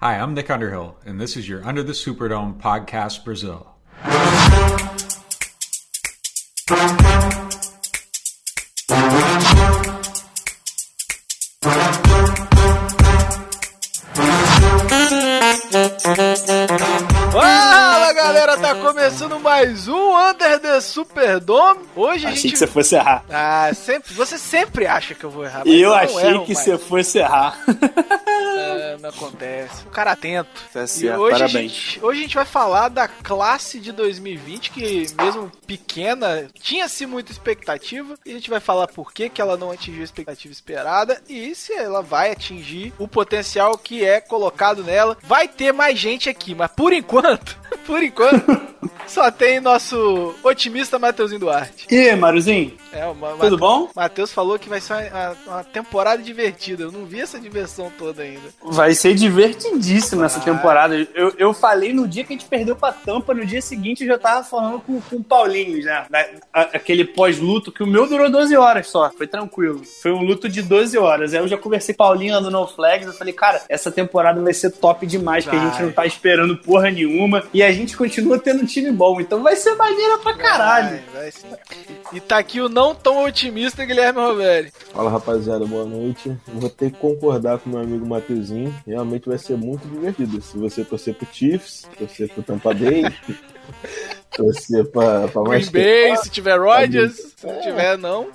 Hi, I'm Nick Underhill, and this is your Under the Superdome podcast Brazil. Fala galera, tá começando mais um Under the Superdome. Hoje a Achei gente. que você fosse errar. Ah, sempre. Você sempre acha que eu vou errar. mas eu não achei erro que mais. você fosse errar. Não acontece. Um cara atento. Tá E certo, hoje, a parabéns. gente, hoje a gente vai falar da classe de 2020, que mesmo pequena, tinha-se muita expectativa. E a gente vai falar por que, que ela não atingiu a expectativa esperada e se ela vai atingir o potencial que é colocado nela. Vai ter mais gente aqui, mas por enquanto, por enquanto, só tem nosso otimista Mateuzinho Duarte. E aí, Maruzinho? É, o Ma- Tudo bom? Matheus falou que vai ser uma, uma temporada divertida. Eu não vi essa diversão toda ainda. Vai ser divertidíssimo essa Vai. temporada. Eu, eu falei no dia que a gente perdeu pra tampa, no dia seguinte eu já tava falando com, com o Paulinho já. Da- a- aquele pós-luto, que o meu durou 12 horas só. Foi tranquilo. Foi um luto de 12 horas. Aí eu já conversei com o Paulinho lá no No Flags. Eu falei, cara, essa temporada vai ser top demais, que a gente Vai. não tá esperando porra nenhuma. E a gente continua tendo um time bom. Então vai ser maneira pra caralho. Vai, vai sim. E tá aqui o não tão otimista Guilherme Roveri. Fala rapaziada, boa noite. Vou ter que concordar com meu amigo Matheusinho. Realmente vai ser muito divertido. Se você torcer pro Chiefs, torcer pro Tampa Bay, torcer pra, pra mais. Green Bay, se tiver Rodgers, se não tiver, não.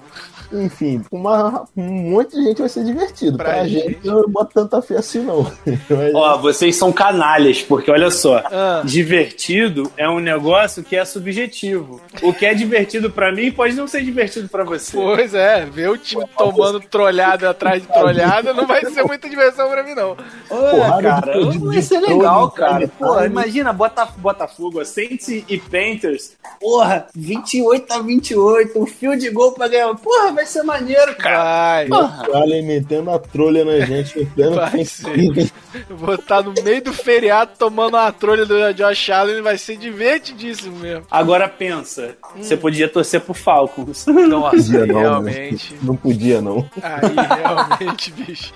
Enfim, uma, um monte de gente vai ser divertido. Pra Pra, gente. gente, eu não boto tanta fé assim, não. Mas- Ó, vocês são canalhas, porque olha só. Ah. Divertido é um negócio que é subjetivo. O que é divertido pra mim pode não ser divertido pra você. Pois é, ver o time tomando trolhada atrás de trolhada não vai ser muita diversão pra mim, não. Porrada cara, de- de- vai ser legal, todo, cara. Porra, imagina Bota, Botafogo, Saints e Panthers. Porra, 28 a 28, um fio de gol pra ganhar. Porra, vai ser maneiro, cara. Vai. Porra. O Allen metendo a trolha na gente em pleno Vai. Eu vou estar no meio do feriado tomando uma trolha do Josh Allen, vai ser divertidíssimo mesmo. Agora pensa, você podia torcer pro Falcons. Nossa, Podia não, realmente. né? Não podia, não. Aí, realmente, bicho.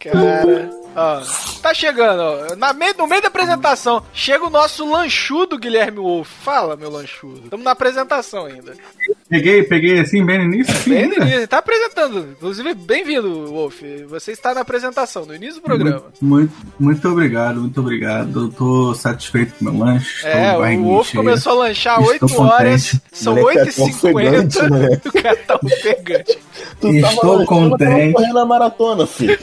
Cara, ó, tá chegando, ó. Na meio, no meio da apresentação, chega o nosso lanchudo Guilherme Wolf. Fala, meu lanchudo. Estamos na apresentação ainda. Peguei, peguei assim, bem no início. sim, Bem no né? início, tá apresentando. Inclusive, bem-vindo, Wolf. Você está na apresentação, no início do programa. Muito, muito, muito obrigado, muito obrigado. Eu tô satisfeito com o meu lanche. É, estou o Wolf começou a lanchar Estou 8 horas, contente. são Moleque, tá 8h50. ofegante, né? O cara tá ofegante. Tu Estou lanchando, contente. tava correndo a maratona, filho.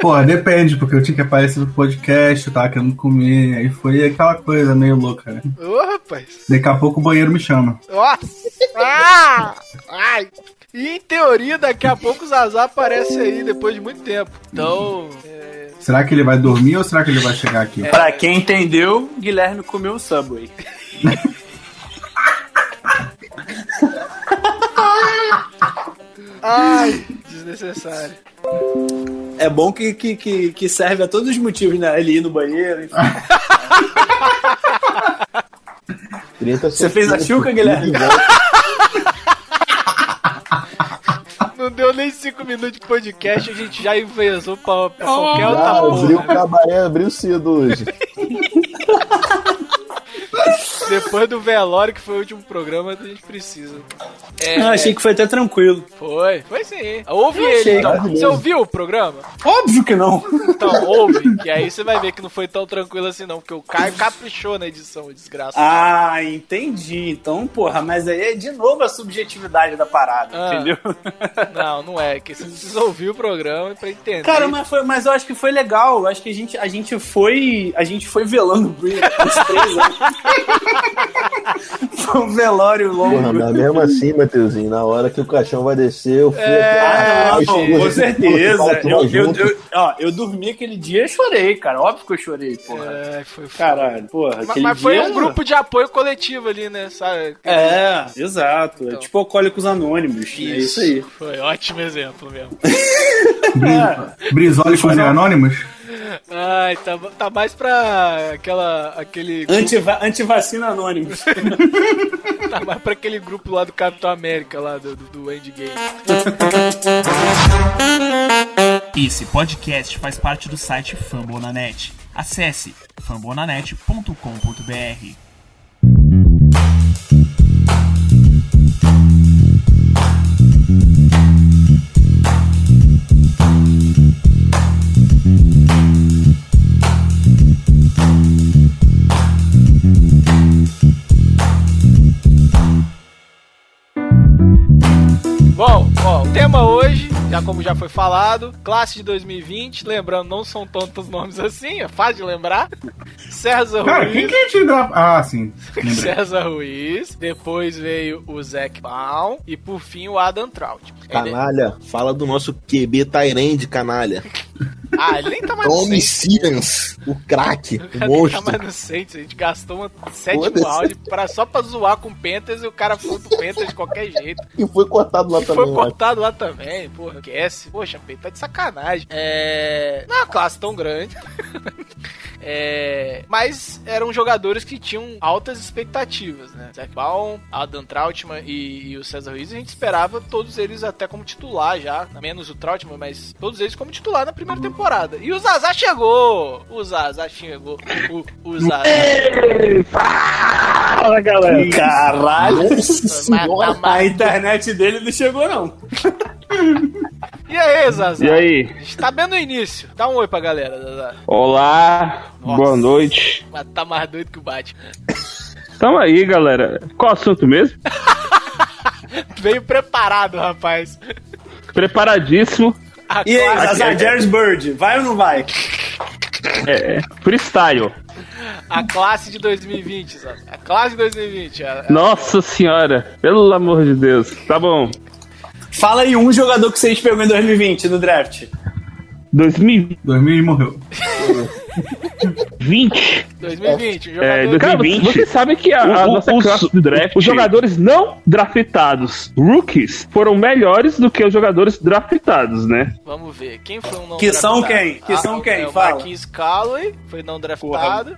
Pô, depende, porque eu tinha que aparecer no podcast, eu tava querendo comer, aí foi aquela coisa meio louca, né? Ô, rapaz. Daqui a pouco o banheiro me chama. Nossa! Ah! Ai! E em teoria, daqui a pouco o Zazá aparece aí depois de muito tempo. Então. é, Será que ele vai dormir ou será que ele vai chegar aqui? pra quem entendeu, Guilherme comeu o Subway. Ai, desnecessário. É bom que, que, que, que serve a todos os motivos, né? Ele ir no banheiro, enfim. 30 Você fez a chuca, Guilherme? Não deu nem 5 minutos de podcast, a gente já envezou pra, pra qualquer outra Já abriu o porra. cabaré, abriu cedo hoje. Depois do velório, que foi o último programa, a gente precisa. É, Eu achei que foi até tranquilo. Foi, foi sim. Ouve Eu ele, achei então. Você ouviu o programa? Óbvio que não. Então, ouve, que aí você vai ver que não foi tão tranquilo assim não, porque o Caio caprichou na edição, desgraça. Ah, entendi. Então, porra, mas aí é de novo a subjetividade da parada, Ah. entendeu? Não, não é, que você precisa ouvir o programa pra entender. Cara, mas, foi, mas eu acho que foi legal. Eu acho que a gente, a gente foi. A gente foi velando o Brie uns três anos. foi um velório longo. Porra, mas mesmo assim, Mateuzinho, na hora que o caixão vai descer, eu fui É, Ah, não, as com certeza. Eu, eu, eu- ó, eu dormi aquele dia e chorei, cara. Óbvio que eu chorei, porra. É, foi foda. Caralho, porra. Mas, aquele mas foi dia- um grupo de apoio coletivo ali, né? Sabe? É, exato. Então. É tipo Alcoólicos Anônimos. É isso aí. Foi ótimo exemplo mesmo. Bri- Brizola e Cozinha Anônimos? Ai, tá, tá mais pra aquela. aquele. Antiva Antivacina Anônimos. Tá mais pra aquele grupo lá do Capitão América, lá do, do, do Endgame. Esse podcast faz parte do site Fambonanet. Acesse fambonanet.com.br. tema hoje, já como já foi falado, classe de 2020, lembrando, não são tantos nomes assim, é fácil de lembrar. César Cara, Ruiz. quem que a gente grava? Ah, sim. Lembrei. César Ruiz, depois veio o Zac Baum e por fim o Adam Trout. Ele- Canalha, fala do nosso QB Tyrande, canalha. Ah, ele nem tá mais no. Simmons, o craque, O o tá monstro. mais no Saints, a gente gastou uma sétimo round pra, só pra zoar com o Panthers e o cara foi pro Panthers de qualquer jeito. E foi cortado lá E também. foi cortado lá também, porra, esquece. Poxa, Peito, tá de sacanagem. É. Não é uma classe tão grande. É, mas eram jogadores que tinham altas expectativas, né? Zach Baum, Adam Trautmann e, e o César Ruiz, a gente esperava todos eles até como titular já, menos o Trautmann, mas todos eles como titular na primeira temporada. E o Zazá chegou! O Zazá chegou. O, o Zazá. Fala, galera. Caralho. Mata. A internet dele não chegou, não. E aí, Zazá? E aí? A gente tá bem no início. Dá um oi pra galera, Zazá. Olá, Nossa. boa noite. Mas tá mais doido que o Batman. Tamo aí, galera. Qual o assunto mesmo? Veio preparado, rapaz. Preparadíssimo. A E aí, Zazar, Jared Bird, vai ou não vai? É, freestyle. a classe de 2020, Zazá. A classe de 2020. a- a- Nossa senhora, pelo amor de Deus. Tá bom. Fala aí um jogador que vocês pegou em 2020 no draft. 2020. 2000 e morreu. 2020. Um É, jogador... cara, 2020. você sabe que a, a O- nossa os- classe do draft, os jogadores não draftados, rookies, foram melhores do que os jogadores draftados, né? Vamos ver. Quem foi um não Que são draftado? quem? Que são quem? É o Fala. Marquis Calloway foi não draftado.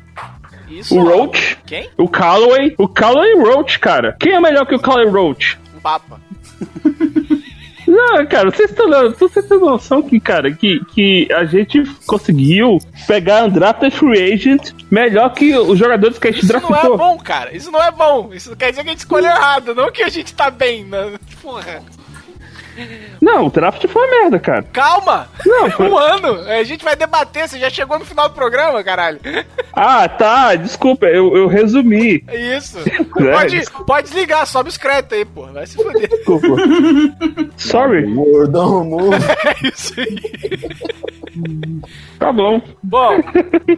Isso. O Roach, Quem? o Callaway, o Callaway Roach, cara. Quem é melhor que o Callaway Roach? O Papa. Não, cara, vocês estão vocês têm noção que, cara, que, que a gente conseguiu pegar draft free agent melhor que os jogadores que a gente Isso não é draftou. bom, cara. Isso não é bom. Isso quer dizer que a gente escolheu errado, não que a gente tá bem. Né? Porra. Não, o draft foi uma merda, cara. Calma! Não, foi- Um ano! A gente vai debater, você já chegou no final do programa, caralho. Ah, tá, desculpa, eu, eu resumi. É isso. É, Pode, desculpa. pode desligar, sobe os créditos aí, pô. Vai se foder. Desculpa. Sorry. Gordão, amor. É isso aí. Tá bom. Bom,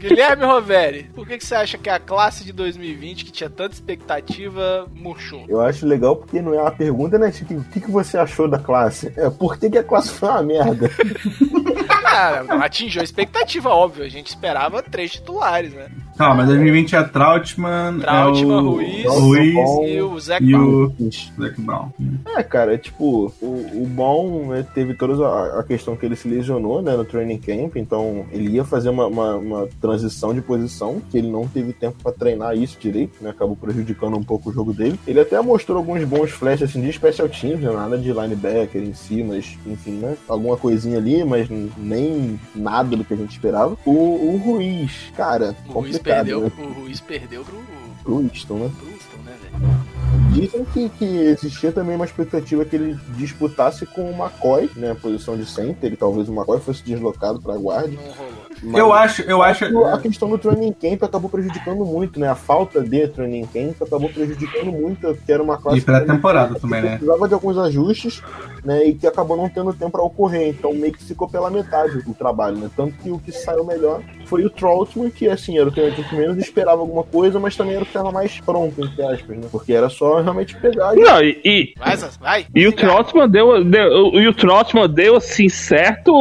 Guilherme Roveri, por que, que você acha que a classe de 2020, que tinha tanta expectativa, murchou? Eu acho legal porque não é uma pergunta, né? Tipo, o que, que você achou da classe? É, por que, que a classe foi uma merda? Cara, atingiu a expectativa, óbvio. A gente esperava três titulares, né? Tá, mas 2020 é Trautmann, Trautmann, é o Ruiz, Ruiz E o Zac e o Zac Brown. É, cara, é tipo, o, o Bom né, teve toda a, a questão que ele se lesionou, né, no training camp, então ele ia fazer uma, uma, uma transição de posição, que ele não teve tempo pra treinar isso direito, né, acabou prejudicando um pouco o jogo dele. Ele até mostrou alguns bons flashes, assim, de special teams, né, nada de linebacker em si, mas, enfim, né, alguma coisinha ali, mas n- nem nada do que a gente esperava. O, o Ruiz, cara, O Ruiz perdeu, né, o Ruiz perdeu pro, pro Winston, né. pro né, velho? Dizem que, que existia também uma expectativa que ele disputasse com o McCoy, né? A posição de center, e talvez o McCoy fosse deslocado para guarda. Não rolou. Mas Eu acho, eu acho. A questão do training camp acabou prejudicando muito, né? A falta de training camp acabou prejudicando muito, que era uma classe E temporada também, né? precisava de alguns ajustes, né? E que acabou não tendo tempo para ocorrer. Então meio que ficou pela metade o trabalho, né? Tanto que o que saiu melhor foi o Troutman, que assim, era o que que menos esperava alguma coisa, mas também era o que estava mais pronto, entre aspas, né? Porque era só realmente pegar e Não, e, e, Vai, Zaz, vai. e o. Trotman deu, deu, e o Trotman deu assim, certo,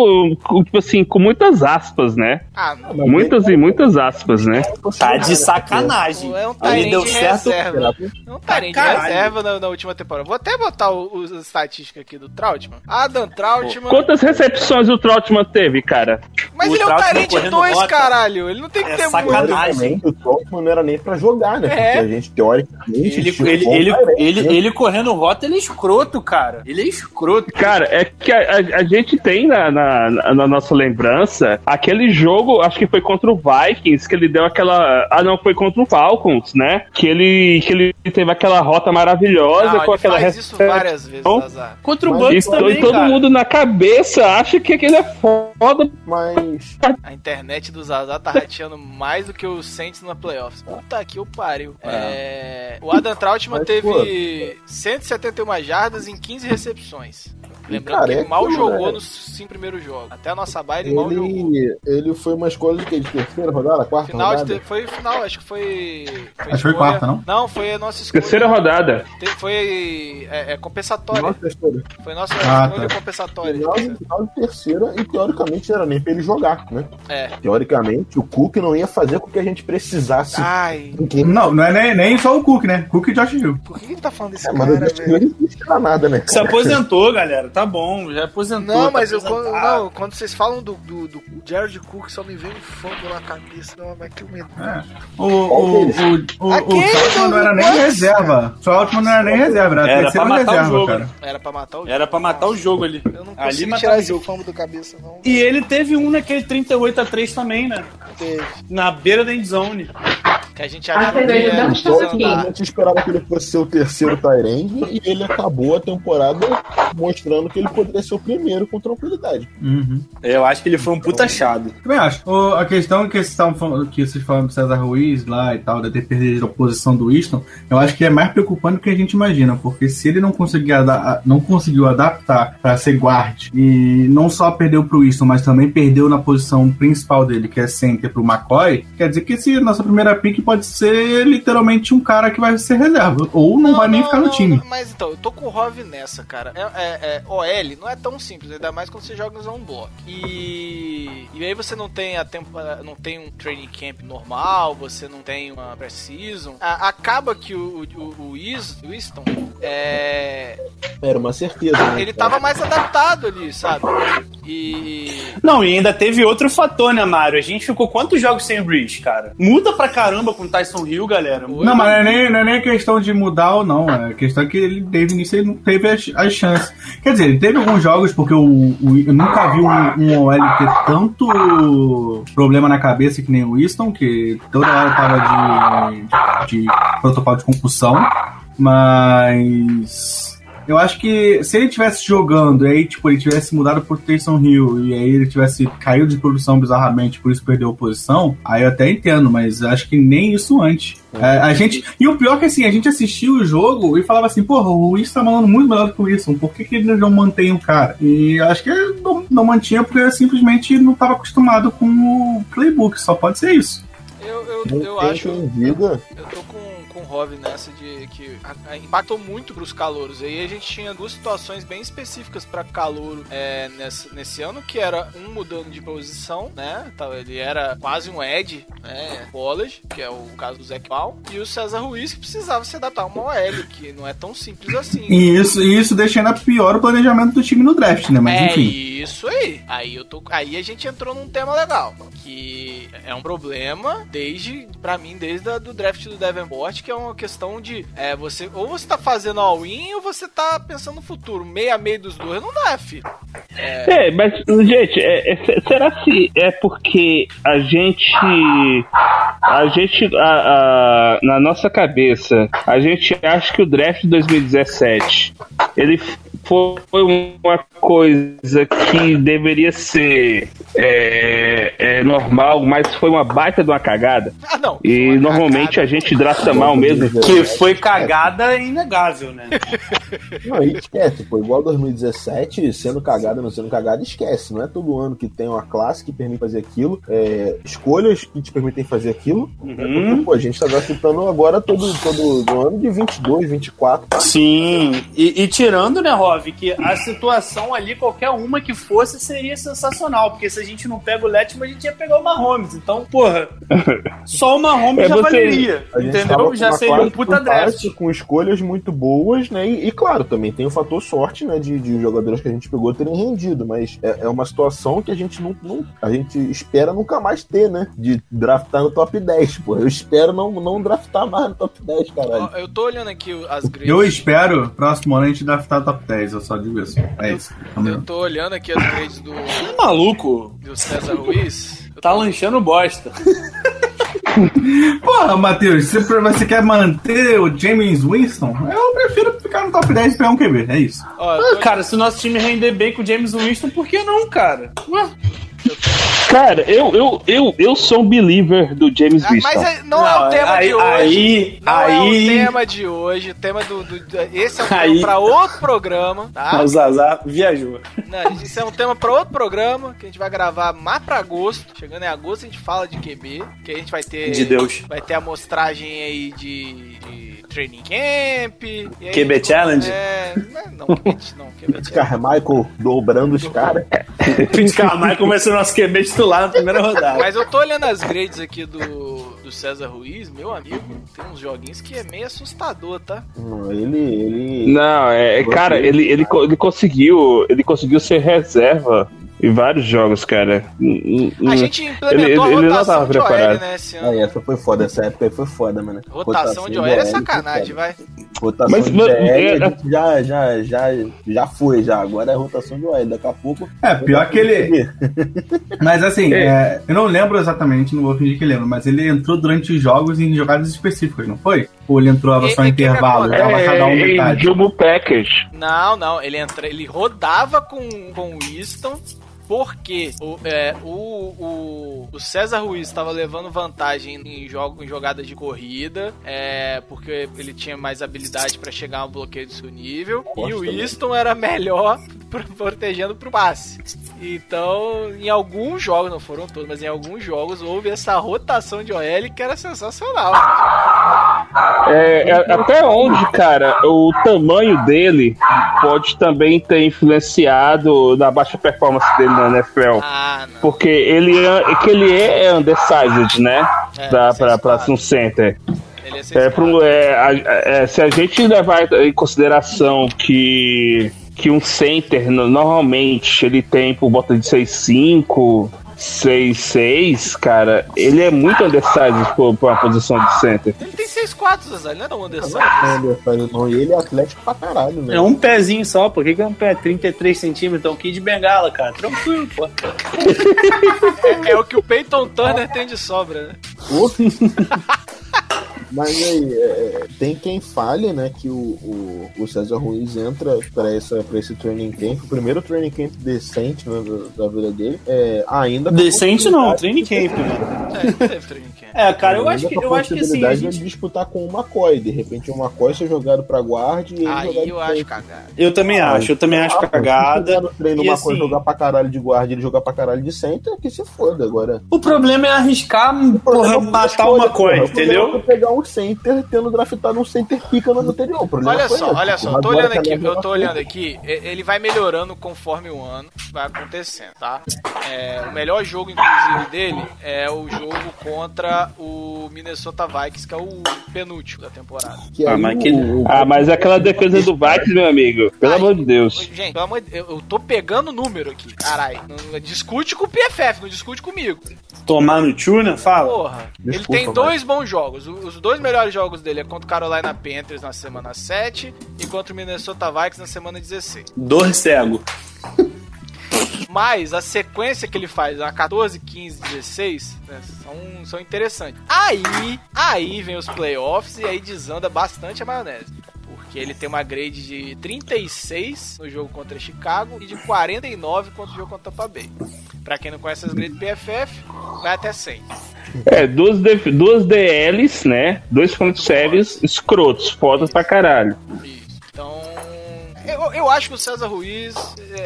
tipo assim, com muitas aspas, né? Ah, não. Muitas e muitas aspas, né? Tá de sacanagem. É um Tyrande deu de certo. reserva. É um Tyrande de reserva na, na última temporada. Vou até botar o, os as estatísticas aqui do Trautmann. Adam Trautmann. Quantas recepções o Trotman teve, cara? Mas o ele é um Tyrande correndo 2, rota. Caralho. Ele não tem que É ter sacanagem. muito. O Tolkien não era nem pra jogar, né? É. Porque a gente, teoricamente, Ele, ele, um bom ele, Tyrant, ele, né? ele correndo rota, ele é escroto, cara. Ele é escroto. Cara, é que a, a- a gente tem na, na, na nossa lembrança aquele jogo, acho que foi contra o Vikings, que ele deu aquela. Ah, não, foi contra o Falcons, né? Que ele, que ele teve aquela rota maravilhosa Não, com ele aquela faz isso várias vezes, Azar. Contra o Mas Bucks E, também, e todo cara. mundo na cabeça acha que aquele é foda. Mas A internet do Zazar tá rateando mais do que o Saints na playoffs. Puta que o pariu. É, O Adam Trautmann Mas, teve 171 jardas em 15 recepções. Lembrando cara, que é ele mal aquilo, jogou né? nos cinco primeiros jogos. Até a nossa baile ele mal jogou. ele, foi uma escolha de, quê? de terceira rodada, quarta Final de rodada? te- foi final, acho que foi. Acho que foi quarta, não? Não, foi a nossa escolha. Terceira rodada. Te- Foi é, é compensatória. Nossa. Foi nossa Ah, escolha tá. compensatória. Final de, final de terceira e teoricamente não era nem pra ele jogar, né? É. Teoricamente, o Cook não ia fazer com que a gente precisasse. Ai, Ninguém- Não, não é nem, nem só o Cook, né? Cook e Josh Hill. por que ele tá falando desse É, mas cara, acho que velho? não existe pra nada, né? Se aposentou, galera. Tá bom, já aposentou. Não, tá mas eu, quando, não, quando vocês falam do, do, do Jared Cook, só me vem um fumble na cabeça. Não, mas que medo. É. O, o, o, o, o não era nem reserva. O Troutman não era nem reserva, era a Era terceira pra matar o reserva, jogo. cara. Era pra matar o Era pra matar o jogo ali. Eu não Ali o esse jogo. fumble do cabeça, não. E ele teve um naquele 38 a 3 também, né? Teve. Na beira da endzone. Que a gente que ia andar. A gente esperava que ele fosse ser o terceiro Tyrande e ele acabou a temporada mostrando que ele poderia ser o primeiro com tranquilidade. Uhum. Eu acho que ele foi um puta achado. Também acho. O- a questão que vocês estavam falando, que vocês falaram do César Ruiz lá e tal, de ter perdido a posição do Winston, eu acho que é mais preocupante do que a gente imagina, porque se ele não conseguir não conseguiu adaptar para ser guard e não só perdeu pro Winston, mas também perdeu na posição principal dele, que é center pro McCoy, quer dizer que esse nossa primeira pick pode ser literalmente um cara que vai ser reserva, ou não, vai nem ficar no não, time. não, mas então, eu tô com o Rov nessa, cara. É, é, é, OL não é tão simples, ainda mais quando você joga no zone block. E, e aí você não tem a tempo, não tem um training camp normal, você não tem uma pré-season. A- Acaba que o, o, o Is- o Winston é, Era uma certeza. né? ele tava mais adaptado ali, sabe? E Não, e ainda teve outro fator, né, Mário? A gente ficou quantos jogos sem o Breeze, cara? Muda pra caramba com o Tyson Hill, galera. Não, mas não é, nem, não é nem questão de mudar ou não. É questão que ele teve início, ele não teve as, as chances. Quer dizer, ele teve alguns jogos, porque o, o- eu nunca vi um, um OL ter tanto problema na cabeça que nem o Winston, que toda hora tava de, de, de protocolo de concussão. Mas. Eu acho que se ele tivesse jogando e aí, tipo, ele tivesse mudado pro Taysom Hill e aí ele tivesse caído de produção bizarramente, por isso perdeu a posição, aí eu até entendo, mas acho que nem isso antes. É, a gente. E o pior é que assim, a gente assistiu o jogo e falava assim, porra, o Wilson tá mandando muito melhor do que o Wilson, por que, que ele não mantém o cara? E eu acho que não, não mantinha porque simplesmente não tava acostumado com o playbook, só pode ser isso. eu, eu, eu tem acho. diga. Eu tô com, Rov nessa de que a- a- impactou muito pros calouros. Aí a gente tinha duas situações bem específicas pra calouro é, nesse, nesse ano, que era um mudando de posição, né? Então, ele era quase um Ed, né? College, que é o caso do Zach Ball, e o César Ruiz, que precisava se adaptar a uma OL, que não é tão simples assim. E isso, isso deixa ainda pior o planejamento do time no draft, né? Mas é enfim. isso aí. Aí eu tô, aí a gente entrou num tema legal, que é um problema desde para mim desde a, do draft do Davenport, que é uma questão de é, você ou você tá fazendo all-in ou você tá pensando no futuro. Meio a meio dos dois não dá, filho. É, mas, gente, é- é- será se é porque a gente. A gente. a- a- na nossa cabeça, a gente acha que o draft de 2017 ele foi uma coisa que deveria ser é, é, normal, mas foi uma baita de uma cagada. Ah, não. E Uma normalmente cagada. a gente drafta mal mesmo. Que foi cagada é inegável, né? Não, aí esquece, pô, igual 2017, sendo cagado ou não sendo cagado, esquece. Não é todo ano que tem uma classe que permite fazer aquilo, é, escolhas que te permitem fazer aquilo. Uhum. Porque, pô, a gente tá draftando agora todo, todo no ano de 22, 24. Sim. E, e tirando, né, Rob, Love, que a situação ali, qualquer uma que fosse, seria sensacional. Porque se a gente não pega o Letman, a gente ia pegar o Mahomes. Então, porra, só o Mahomes É, já você- valeria. Entendeu? Já seria um puta draft. Com escolhas muito boas, né? E, e, claro, também tem o fator sorte, né? De, de jogadores que a gente pegou terem rendido. Mas é, é uma situação que a gente não, não- A gente espera nunca mais ter, né? De draftar no top 10, pô. Eu espero não, não draftar mais no top 10, caralho. Eu tô olhando aqui as grades. Eu espero, próximo ano, a gente draftar top 10, eu só digo isso. É isso. Eu tô olhando aqui as grades do, Tá maluco? Do César Ruiz. Tá tô- lanchando bosta. Porra, Matheus, você, você quer manter o James Winston? Eu prefiro ficar no top 10 e pegar um QB, é isso. Ó, Ah, tô- cara, se o nosso time render bem com o James Winston, por que não, cara? Ué? Cara, eu, eu, eu, eu sou um believer do James Ah, Winston. mas é- não, é o tema aí, de hoje. Aí, não aí, é o tema de hoje. O tema do. do- do- esse é um Aí. tema pra outro programa, tá? o Zazá viajou. Não, isso é um tema pra outro programa que a gente vai gravar mais pra agosto. Chegando em agosto a gente fala de QB, que a gente vai ter. De Deus. Vai ter a amostragem aí de, de training camp. e aí- QB Challenge? É. Não, não, QB, não, QB Challenge. Carmichael dobrando os caras. Pete Carmichael vai ser o nosso QB titular na primeira rodada. Mas eu tô olhando as grades aqui do, do César Ruiz, meu amigo. Tem uns joguinhos que é meio assustador, tá? Não, Ele. ele... Não, é, é, cara, ele, ele, ele conseguiu. Ele conseguiu ser reserva em vários jogos, cara. A gente Ele- implementou ele a não rotação tava de OL, preparado. né, esse ano. Aí, essa foi foda, essa época aí foi foda, mano. Rotação de OL é sacanagem, vai. Rotação Mas, de mas, DL, é- a gente já, já, já, já foi, já. Agora é rotação de OL. Daqui a pouco. É, pior que ele. Mas assim, É. é, eu não lembro exatamente, não vou fingir que lembro, mas ele entrou durante os jogos em jogadas específicas, não foi? Ou ele entrou só em intervalo, que dava cada um É, metade? Jumbo Package. Não, não, ele entra, ele rodava com, com o Winston. Porque o, é, o, o, o César Ruiz estava levando vantagem em, jogo, em jogadas de corrida, é, porque ele tinha mais habilidade para chegar ao bloqueio do seu nível, e o. Winston era melhor pro- protegendo pro passe. Então, em alguns jogos, não foram todos, mas em alguns jogos houve essa rotação de OL que era sensacional. É, é, até onde, cara, o tamanho dele pode também ter influenciado na baixa performance dele na NFL. Ah. Porque ele é, que ele é undersized, né? É, pra, seis pra, pra um center. Ele é É, um- é, é, se a gente levar em consideração que, que um center no- normalmente ele tem por volta de 6'5, 6'6, cara, ele é muito undersized pra pra uma posição de center. Ele tem 6'4, Zezé, ele não é tão Anderson. Não, e ele é atlético pra caralho, né? É um pezinho só, por que, que é um pé? 33 centímetros, é um kit de bengala, cara. Tranquilo, pô. É, é o que o Peyton Turner tem de sobra, né? Mas aí, é, tem quem fale, né, que o, o, o César Ruiz entra pra, essa, pra esse training camp, o primeiro training camp decente né, da, da vida dele, é, ainda Decente não, training camp, né? É, teve training camp. É, cara, eu acho que, eu acho que assim, a possibilidade de gente... disputar com o McCoy, de repente o McCoy ser jogado pra guarda e ele jogar Aí de eu acho cagado. Eu também acho, eu também acho Ah, se cagada. no treino, o McCoy assim- jogar pra caralho de guarda e ele jogar pra caralho de center, que se foda agora. O problema é arriscar, porra, problema matar. O problema entendeu? foi pegar um center tendo draftado um center pica no ano anterior. O problema Olha foi só, esse. olha só, Agora tô olhando aqui, eu tô olhando aqui, ele vai melhorando conforme o ano vai acontecendo, tá? É, o melhor jogo, inclusive, dele é o jogo contra o Minnesota Vikings, que é o penúltimo da temporada. Que Ah, aí mas o- que- o- Ah, mas aquela defesa do Vikings, meu amigo, pelo Aí, amor de Deus. Gente, pelo amor de Deus, eu tô pegando número aqui, caralho. Discute com o PFF, não discute comigo. Tomar no Tuna, fala. Porra, ele Desculpa, tem dois bons jogos. O- Os dois melhores jogos dele é contra o Carolina Panthers na semana 7 e contra o Minnesota Vikings na semana 16. Dor cego. Mas a sequência que ele faz, a 14, 15, 16, né, são, são interessantes. Aí, aí vem os playoffs e aí desanda bastante a maionese. Porque ele tem uma grade de 36 no jogo contra Chicago e de 49 contra o jogo contra Tampa Bay. Pra quem não conhece as grades PFF, vai até 100. É, duas, duas DLs, né? Dois front sevens escrotos, foda pra caralho. Isso. Então, eu, eu acho que o César Ruiz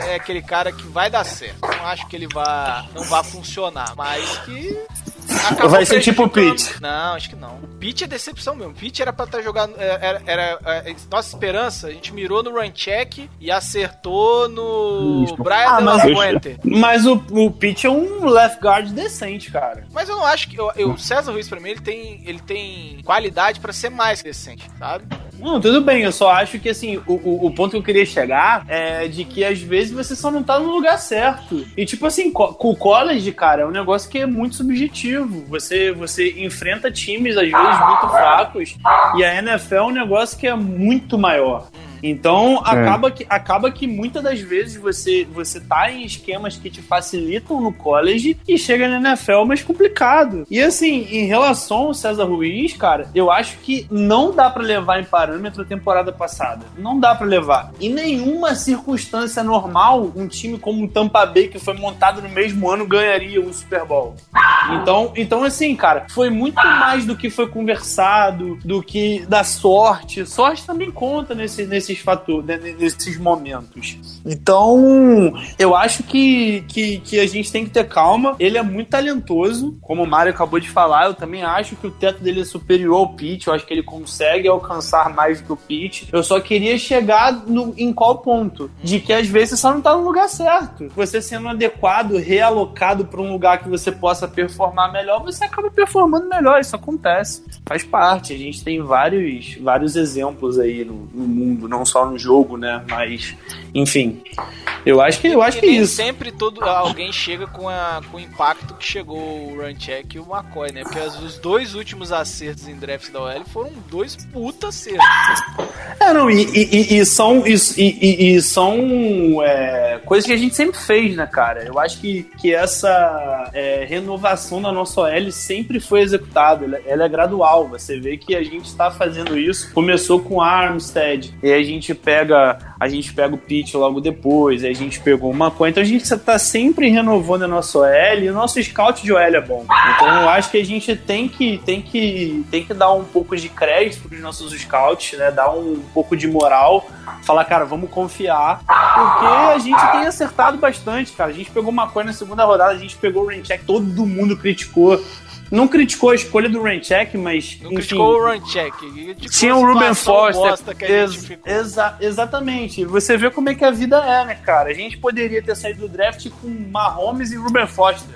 é aquele cara que vai dar certo. Não acho que ele vá, não vá funcionar, mas que acabou vai ser tipo o Pitt? Não, acho que não. O Pitt é decepção mesmo. O Pitt era pra estar jogando. Era, era- era- nossa esperança, a gente mirou no run check e acertou no Isso. Brian Ah, mas- Fuente. Mas o, o Pitt é um left guard decente, cara. Mas eu não acho que. eu- eu- O César Ruiz, pra mim, ele tem, ele tem qualidade pra ser mais decente, sabe? Não, tudo bem, eu só acho que assim, o, o, o ponto que eu queria chegar é de que às vezes você só não tá no lugar certo. E tipo assim, co- o college, cara, é um negócio que é muito subjetivo. Você, você enfrenta times, às vezes, muito fracos, e a NFL é um negócio que é muito maior. Então, acaba que, acaba que muitas das vezes você, você tá em esquemas que te facilitam no college e chega na NFL mais complicado. E assim, em relação ao César Ruiz, cara, eu acho que não dá pra levar em parâmetro a temporada passada. Não dá pra levar. Em nenhuma circunstância normal, um time como o Tampa Bay, que foi montado no mesmo ano, ganharia um Super Bowl. Então, então assim, cara, foi muito mais do que foi conversado, do que da sorte. Sorte também conta nesse, nesses fatores, nesses momentos. Então, eu acho que, que, que a gente tem que ter calma. Ele é muito talentoso, como o Mário acabou de falar. Eu também acho que o teto dele é superior ao Pitch. Eu acho que ele consegue alcançar mais do que o. Eu só queria chegar no, em qual ponto? De que às vezes você só não tá no lugar certo. Você sendo adequado, realocado para um lugar que você possa performar melhor, você acaba performando melhor. Isso acontece. Faz parte. A gente tem vários, vários exemplos aí no, no mundo, não só no jogo, né? Mas, enfim. Eu acho que, eu acho que é nem isso. sempre todo, alguém chega com, a, com o impacto que chegou o Runcheck e o McCoy, né? Porque os dois últimos acertos em drafts da OL foram dois puta acertos. É, não, e, e- e- são, e, e- e são é, coisas que a gente sempre fez, né, cara? Eu acho que, que essa é, renovação da nossa OL sempre foi executada, ela, ela é gradual. Você vê que a gente está fazendo isso. Começou com Armstead, e a gente pega, a gente pega o Pitt logo depois, aí a gente pegou o McCoy. Então a gente está sempre renovando a nossa OL e o nosso scout de OL é bom. Então eu acho que a gente tem que, tem que, tem que dar um pouco de crédito para os nossos scouts, né? Dar um pouco de moral, falar, cara, vamos confiar, porque a gente tem acertado bastante, cara. A gente pegou uma coisa na segunda rodada, a gente pegou o Raincheck, todo mundo criticou. Não criticou a escolha do Raincheck, mas Não enfim, criticou o criticou tinha o Ruben Foster. bosta que a gente Ex- exa- exatamente. Você vê como é que a vida é, né, cara? A gente poderia ter saído do draft com Mahomes e Ruben Foster.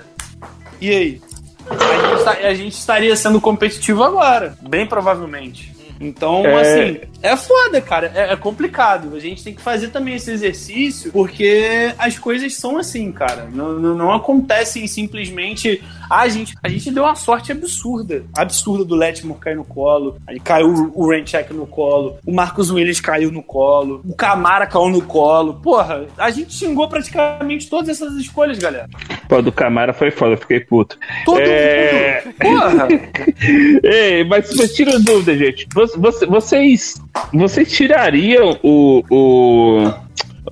E aí? A gente, tá- a gente estaria sendo competitivo agora, bem provavelmente. Então, É. assim, é foda, cara. É, é complicado. A gente tem que fazer também esse exercício, porque as coisas são assim, cara. Não, não, não acontecem simplesmente. Ah, a gente, a gente deu uma sorte absurda. Absurda do Letmore cair no colo. Aí caiu o Rencheck no colo. O Marcos Williams caiu no colo. O Camara caiu no colo. Porra, a gente xingou praticamente todas essas escolhas, galera. Pô, do Camara foi foda, eu fiquei puto. Todo É. mundo. Porra. Ei, mas, mas tira dúvida, gente. Você- você- vocês, vocês tirariam o. o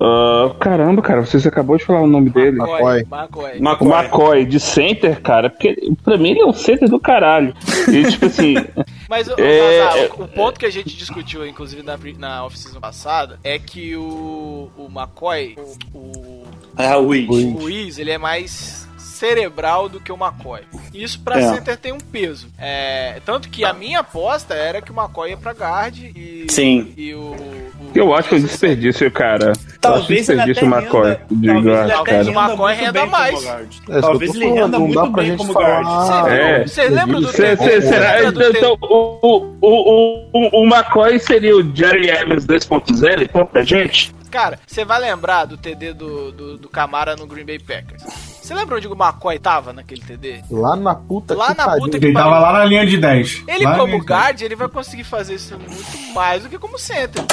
ah, caramba, cara, vocês acabou de falar o nome dele. McCoy. McCoy. McCoy. O McCoy de center, cara, porque pra mim ele é um center do caralho. E tipo assim, Mas, É, Zazá, é- o, o ponto que a gente discutiu, inclusive, na, na off-season passada, é que o, o McCoy, o, o, É, o Wiz. o Ruiz, ele é mais cerebral do que o McCoy. Isso pra É. center tem um peso. É, tanto que a minha aposta era que o McCoy ia pra guard e, Sim. e o, o- eu acho que é um desperdício, cara. Talvez eu acho até desperdício o McCoy renda, de talvez guard, até cara. O McCoy muito renda bem mais. É eu Talvez ele falando, renda muito pra bem gente como guard. É. Você lembra do Cê- cê- será, então, então, o, o, o, o, o McCoy seria o Jerry Evans 2.0, então, pra gente? Cara, você vai lembrar do TD do, do, do Camara no Green Bay Packers. Você lembra onde o McCoy tava naquele TD? Lá na puta Lá que na pariu. puta que Ele tava lá na linha de 10. Ele, Lá como de 10. guard, ele vai conseguir fazer isso muito mais do que como center.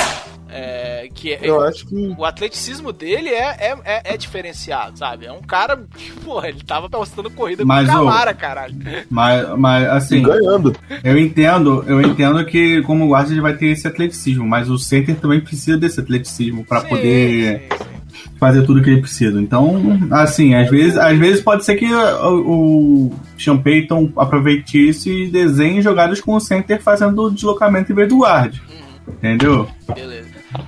É, que é, Eu acho que o atleticismo dele é, é, é, é diferenciado, sabe? É um cara. Porra, ele tava postando corrida Mas, com o Camara, caralho. Mas, mas assim, ganhando. eu entendo, eu entendo que como guarda ele vai ter esse atleticismo, mas o center também precisa desse atleticismo pra Sim, poder sim, sim. Fazer tudo que ele precisa. Então, assim, às vezes, às vezes pode ser que o, o Sean Payton aproveite isso e desenhe jogadas com o center fazendo o deslocamento em vez do guard. Entendeu? Beleza.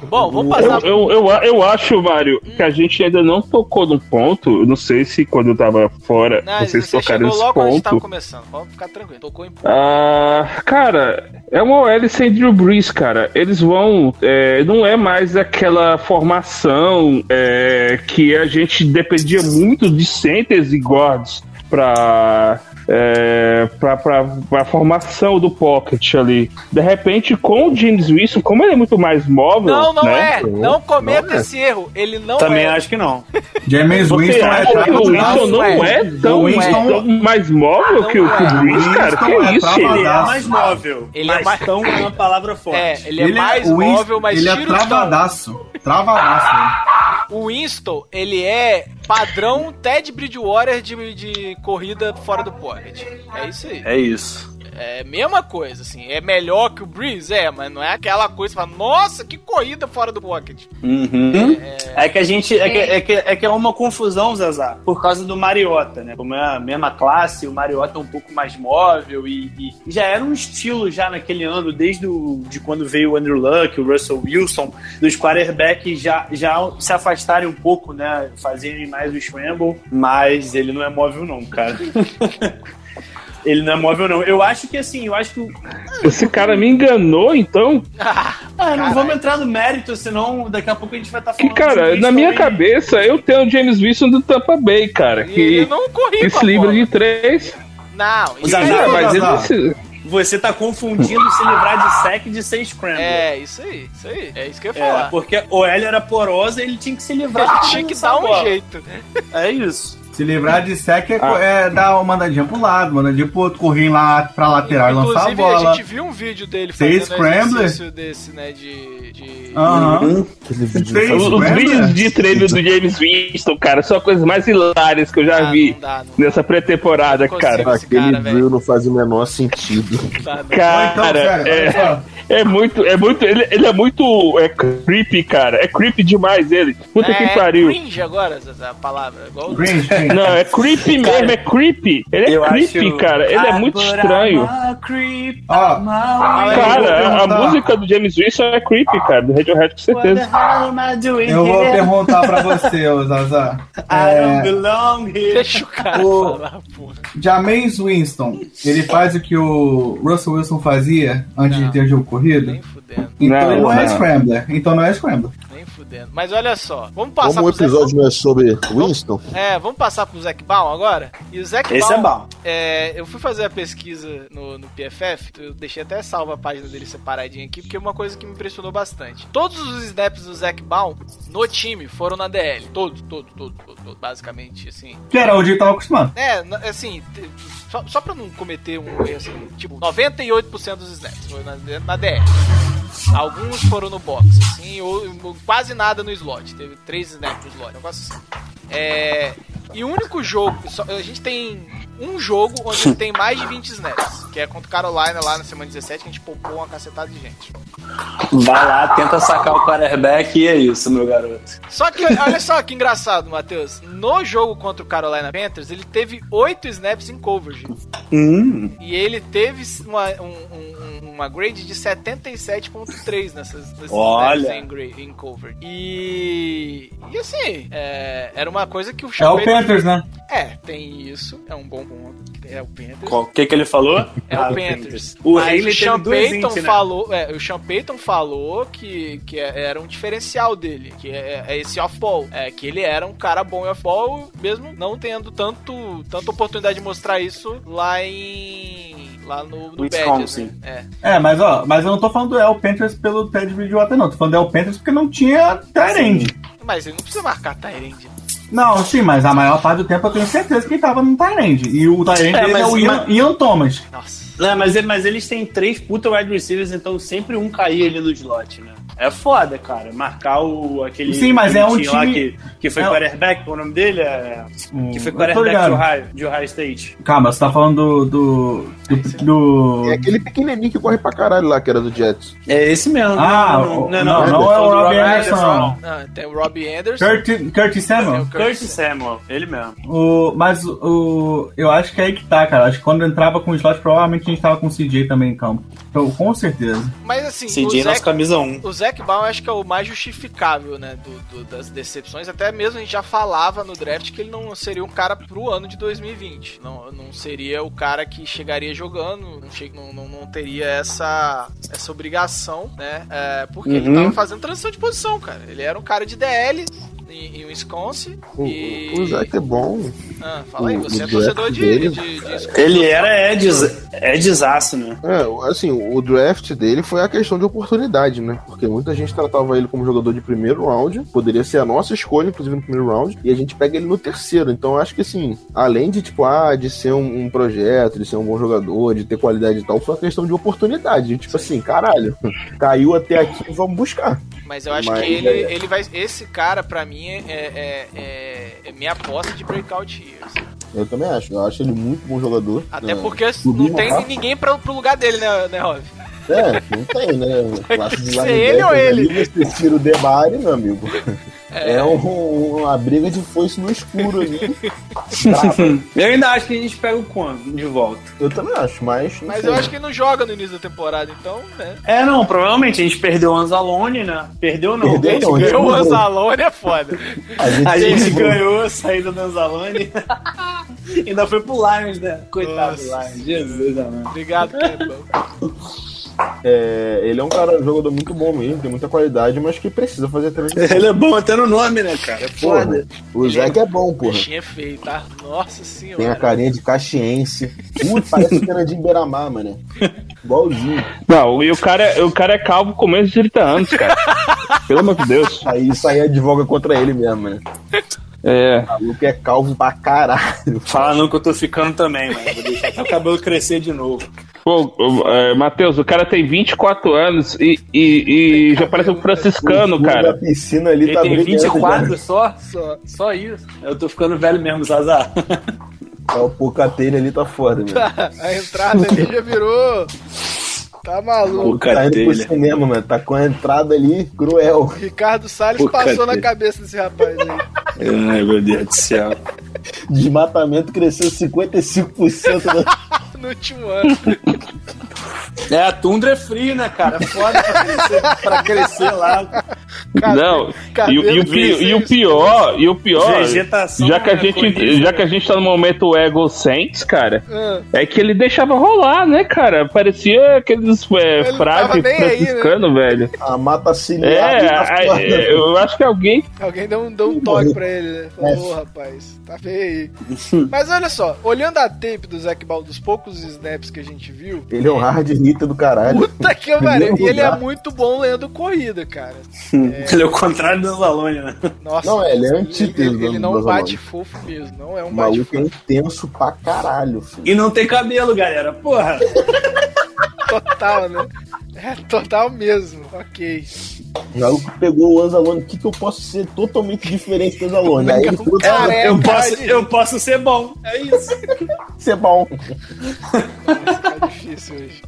Bom, vamos Eu, passar. eu, eu, eu acho, Mário, que a gente ainda não tocou num ponto. eu Não sei se quando eu tava fora Não, vocês você tocaram nesse logo a gente tava ponto. começando. Pode ficar tranquilo. Tocou em Ah, cara, é uma OL sem Drew Brees, cara. Eles vão. é, não é mais aquela formação é, que a gente dependia muito de centers e guards pra. É, pra, pra, pra formação do pocket ali. De repente, com o James Wilson, como ele é muito mais móvel. Não, não né? é. Não cometa Não é. esse erro. Ele não Também é. acho que não. James Winston é que o. Winston não é. é tão, O Winston- tão mais móvel Não que, o- é. o Brees, cara? Que é isso, travadaço. Ele é ele? mais móvel. Ele é mais- tão é uma palavra forte. É, ele é mais o Winston- móvel, mas Ele é travadaço. Travadaço. né? O Winston, ele é padrão Ted Bridgewater de, de corrida fora do pocket. É isso aí. É isso. É a mesma coisa, assim. É melhor que o Breeze? É, mas não é aquela coisa que fala, nossa, que corrida fora do pocket. Uhum. É que a gente. É que é, que, é que é uma confusão, Zazá, por causa do Mariota, né? Como é a mesma classe, o Mariota é um pouco mais móvel e, e já era um estilo já naquele ano, desde o, de quando veio o Andrew Luck, o Russell Wilson, dos quarterbacks já, já se afastarem um pouco, né? Fazerem mais o scramble, mas ele não é móvel, não, cara. Ele não é móvel, não. Eu acho que assim, eu acho que. o- Esse cara me enganou, então. Ah, não Caralho. vamos entrar no mérito, senão daqui a pouco a gente vai estar Que, falando. cara, sobre na minha também. cabeça, eu tenho o James Wilson do Tampa Bay, cara. E ele Que, não corria que pra se livra de três. Não, isso aí Ah, mas ele precisa. Você tá confundindo se livrar de sec de ser scramble. É, isso aí, isso aí. É isso que eu ia É, falar. porque o L era porosa e ele tinha que se livrar Ele de tinha que dar um bola. jeito. É isso. Se livrar de sec é, Ah. é dar uma mandadinha pro lado, mandadinha pro outro, correr lá pra lateral e lançar a Inclusive, a, bola. gente viu um vídeo dele fazendo um scrambler? exercício desse, né, de... de... Tem Os, vídeos de treino do James Winston, cara, são as coisas mais hilárias que eu já Ah, vi não dá, não nessa pré-temporada, cara. Aquele cara, não faz o menor sentido. Cara, então, sério, é, olha só. É muito, é muito, ele, ele é muito é creepy, cara. É creepy demais ele. Puta é, que pariu. cringe agora, essa a palavra. Igual o- Green, green. Não, é creepy mesmo, é creepy. Ele é creepy, acho- cara. Ele é Ah, muito estranho. Creep, Ó, I'm a eu vou Cara, a, música do James Wilson é creepy, cara. Do Radiohead, com What the certeza. hell am I doing Eu vou here? perguntar pra você, ô Zaza. I don't É, belong here. Deixa o cara O- falar, porra. James Winston, ele faz o que o Russell Wilson fazia antes Não. de ter o jogo corrido? Nem fudendo, Então Não, não, é. Scrambler. Então não é Scrambler. nem fudendo. Mas olha só, vamos passar Como o episódio não é sobre Winston, É, vamos passar pro Zac Baum agora? E o Zac Esse Baum, é bom. é, eu fui fazer a pesquisa no, no PFF, eu deixei até salva a página dele separadinha aqui, porque é uma coisa que me impressionou bastante. Todos os snaps do Zac Baum no time foram na DL. Todos, todos, todos, todos, todos, basicamente, assim. Que era onde ele tava acostumado. É, assim, só, só pra não cometer um erro assim, tipo, 98% dos snaps foi na, na DL. Alguns foram no box, assim, ou quase nada no slot. Teve três snaps no slot, um negócio assim. É, e o único jogo, só- a gente tem um jogo onde tem mais de 20 snaps, que é contra o Carolina lá na semana 17, que a gente poupou uma cacetada de gente. Vai lá, tenta sacar o quarterback e é isso, meu garoto. Só que, olha só que engraçado, Matheus. No jogo contra o Carolina Panthers, ele teve 8 snaps em coverage. Hum. E ele teve uma, um- um- uma grade de 77.3 nessas, nesses Olha. em, em cover. E, e assim, é, era uma coisa que o É o Panthers, né? É, tem isso. É um bom ponto. É o Panthers. O que, que ele falou? É Ah, o Panthers. O Mas Haley o Sean Payton né? falou, é, o Sean Payton falou que, que era um diferencial dele, que é, é esse off-ball, é, que ele era um cara bom em off-ball, mesmo não tendo tanto, tanta oportunidade de mostrar isso lá em lá no, no Badgers, Wisconsin. né? É. É, mas ó, mas eu não tô falando do El Panthers pelo Ted Bridgewater, não. Tô falando do El Panthers porque não tinha Tyrande. Mas ele não precisa marcar Tyrande. Não, sim, mas a maior parte do tempo eu tenho certeza que ele tava no Tyrande. E o Tyrande É, é mas- o Ian, Ian Thomas. Nossa. Não, mas, mas eles têm três puta wide receivers, então sempre um caía ali no slot, né? É foda, cara. Marcar o aquele. Sim, mas é um bonitinho lá time- que, que foi é- quarterback, o nome dele é. Hum, Que foi quarterback de. Ohio, de Ohio State. Calma, você tá falando do. do. do, do- é aquele pequenininho que corre pra caralho lá, que era do Jets. É esse mesmo. Ah, não, o- não, não, não, não é o Robbie Anderson, não. Não, tem o Robbie Anderson. Curtis, Curtis tem Samuel? o Curtis Samuel, ele mesmo. O, mas o, eu acho que é aí que tá, cara. Acho que quando entrava com o slot, provavelmente a gente tava com o CJ também em campo. Então, com certeza. Mas assim, CJ o nosso camisa 1. o Zac eu acho que é o mais justificável, né, do, do- das decepções. Até mesmo a gente já falava no draft que ele não seria um cara pro ano de 2020. Não, não seria o cara que chegaria jogando, não, che- não, não, não teria essa, essa obrigação, né? é, porque ele Uhum. tava fazendo transição de posição, cara. Ele era um cara de DL em, em Wisconsin. O, e... o Zac é bom. Ah, fala aí, o- você o é torcedor de, dele- de, de Wisconsin. Ele era é, des, é desaço, né? É, assim, o draft dele foi a questão de oportunidade, né? Porque muita gente tratava ele como jogador de primeiro round, poderia ser a nossa escolha, inclusive no primeiro round, e a gente pega ele no terceiro. Então eu acho que assim, além de tipo, ah, de ser um, um projeto, de ser um bom jogador, de ter qualidade e tal, foi uma questão de oportunidade. Tipo assim, caralho, caiu até aqui, vamos buscar. Mas eu acho Mas, que ele, é. ele vai. Esse cara, pra mim, é, é, é- é minha aposta de breakout years. Eu também acho. Eu acho ele muito bom jogador. Até É, porque não tem rápido. ninguém pra, pro lugar dele, né, né Rob? É, não tem, né? Classe de Ser ele ou ele? Você tira o Debari, meu amigo. É, um- uma briga de foice no escuro ali. Eu ainda acho que a gente pega o Quan de volta. Eu também acho, mas. Mas sei. eu acho que ele não joga no início da temporada, então, né? É, não, provavelmente a gente perdeu o Anzalone, né? Perdeu não, Perdeu a gente não, ganhou. O. Anzalone é foda. A gente, A gente ganhou a saída do Anzalone. ainda foi pro Lions, né? Coitado do. Lions. Jesus, amado. Obrigado, Kembão. É, ele é um cara, um jogador muito bom mesmo, tem muita qualidade, mas que precisa fazer transição. Ele é bom até no nome, né, cara? É Porra, foda. o Zac é bom, porra. Bichinho é feio, tá? Nossa Tem a senhora. carinha de caxiense. Putz, parece cena de Iberamar, mano. Igualzinho. Não, e o cara, o cara é calvo com menos de 30 anos, cara. Pelo amor de Deus. Aí isso aí advoga contra ele mesmo, né? É. O maluco é calvo pra caralho. Fala não que eu tô ficando também, mano. Vou deixar o cabelo crescer de novo. Pô, é, Matheus, o cara tem 24 anos e, e, e já parece um franciscano, cara. da piscina ali Ele tá tem brilhando 24 já. só? Só. Só isso. Eu tô ficando velho mesmo, Zazar. Tá, O pocatelho ali tá foda, mesmo. A entrada ali já virou. Tá maluco. Tá indo pro cinema, mano. Tá com a entrada ali cruel. Ricardo Salles Pô, passou na cabeça desse rapaz aí. Ai, meu Deus do céu. Desmatamento cresceu 55% da... No último ano. É, a tundra é frio, né, cara? Foda pra crescer, pra crescer lá. Não, e, e o, pi- cresceu e o pior, e o pior, já que a é gente, corrida. já que a gente tá no momento ego Saints, cara, Ah, é que ele deixava rolar, né, cara? Parecia aqueles é, Ele não frade tava nem aí, né? franciscano, velho. A mata ciliar É, a- é, eu acho que alguém. alguém deu um, deu um toque pra ele, né? Falou, ô rapaz, tá feio aí. Mas olha só, olhando a tape do Zac Ball, dos poucos snaps que a gente viu, Ele é um hard hitter do caralho. puta que pariu. E ele é muito bom lendo corrida, cara. Ele é o contrário do Zalone, né? Nossa, Não, ele é ele, antítese ele, ele não bate fofo mesmo, não é um O bate maluco é fofo. intenso pra caralho, filho. E não tem cabelo, galera. Porra. Total, né? É total mesmo, ok. O maluco pegou o Anzalone. O que, que eu posso ser totalmente diferente do Anzalone? Aí ele falou, Cara, é eu, posso, eu posso ser bom. É isso. ser bom. Tá difícil hoje.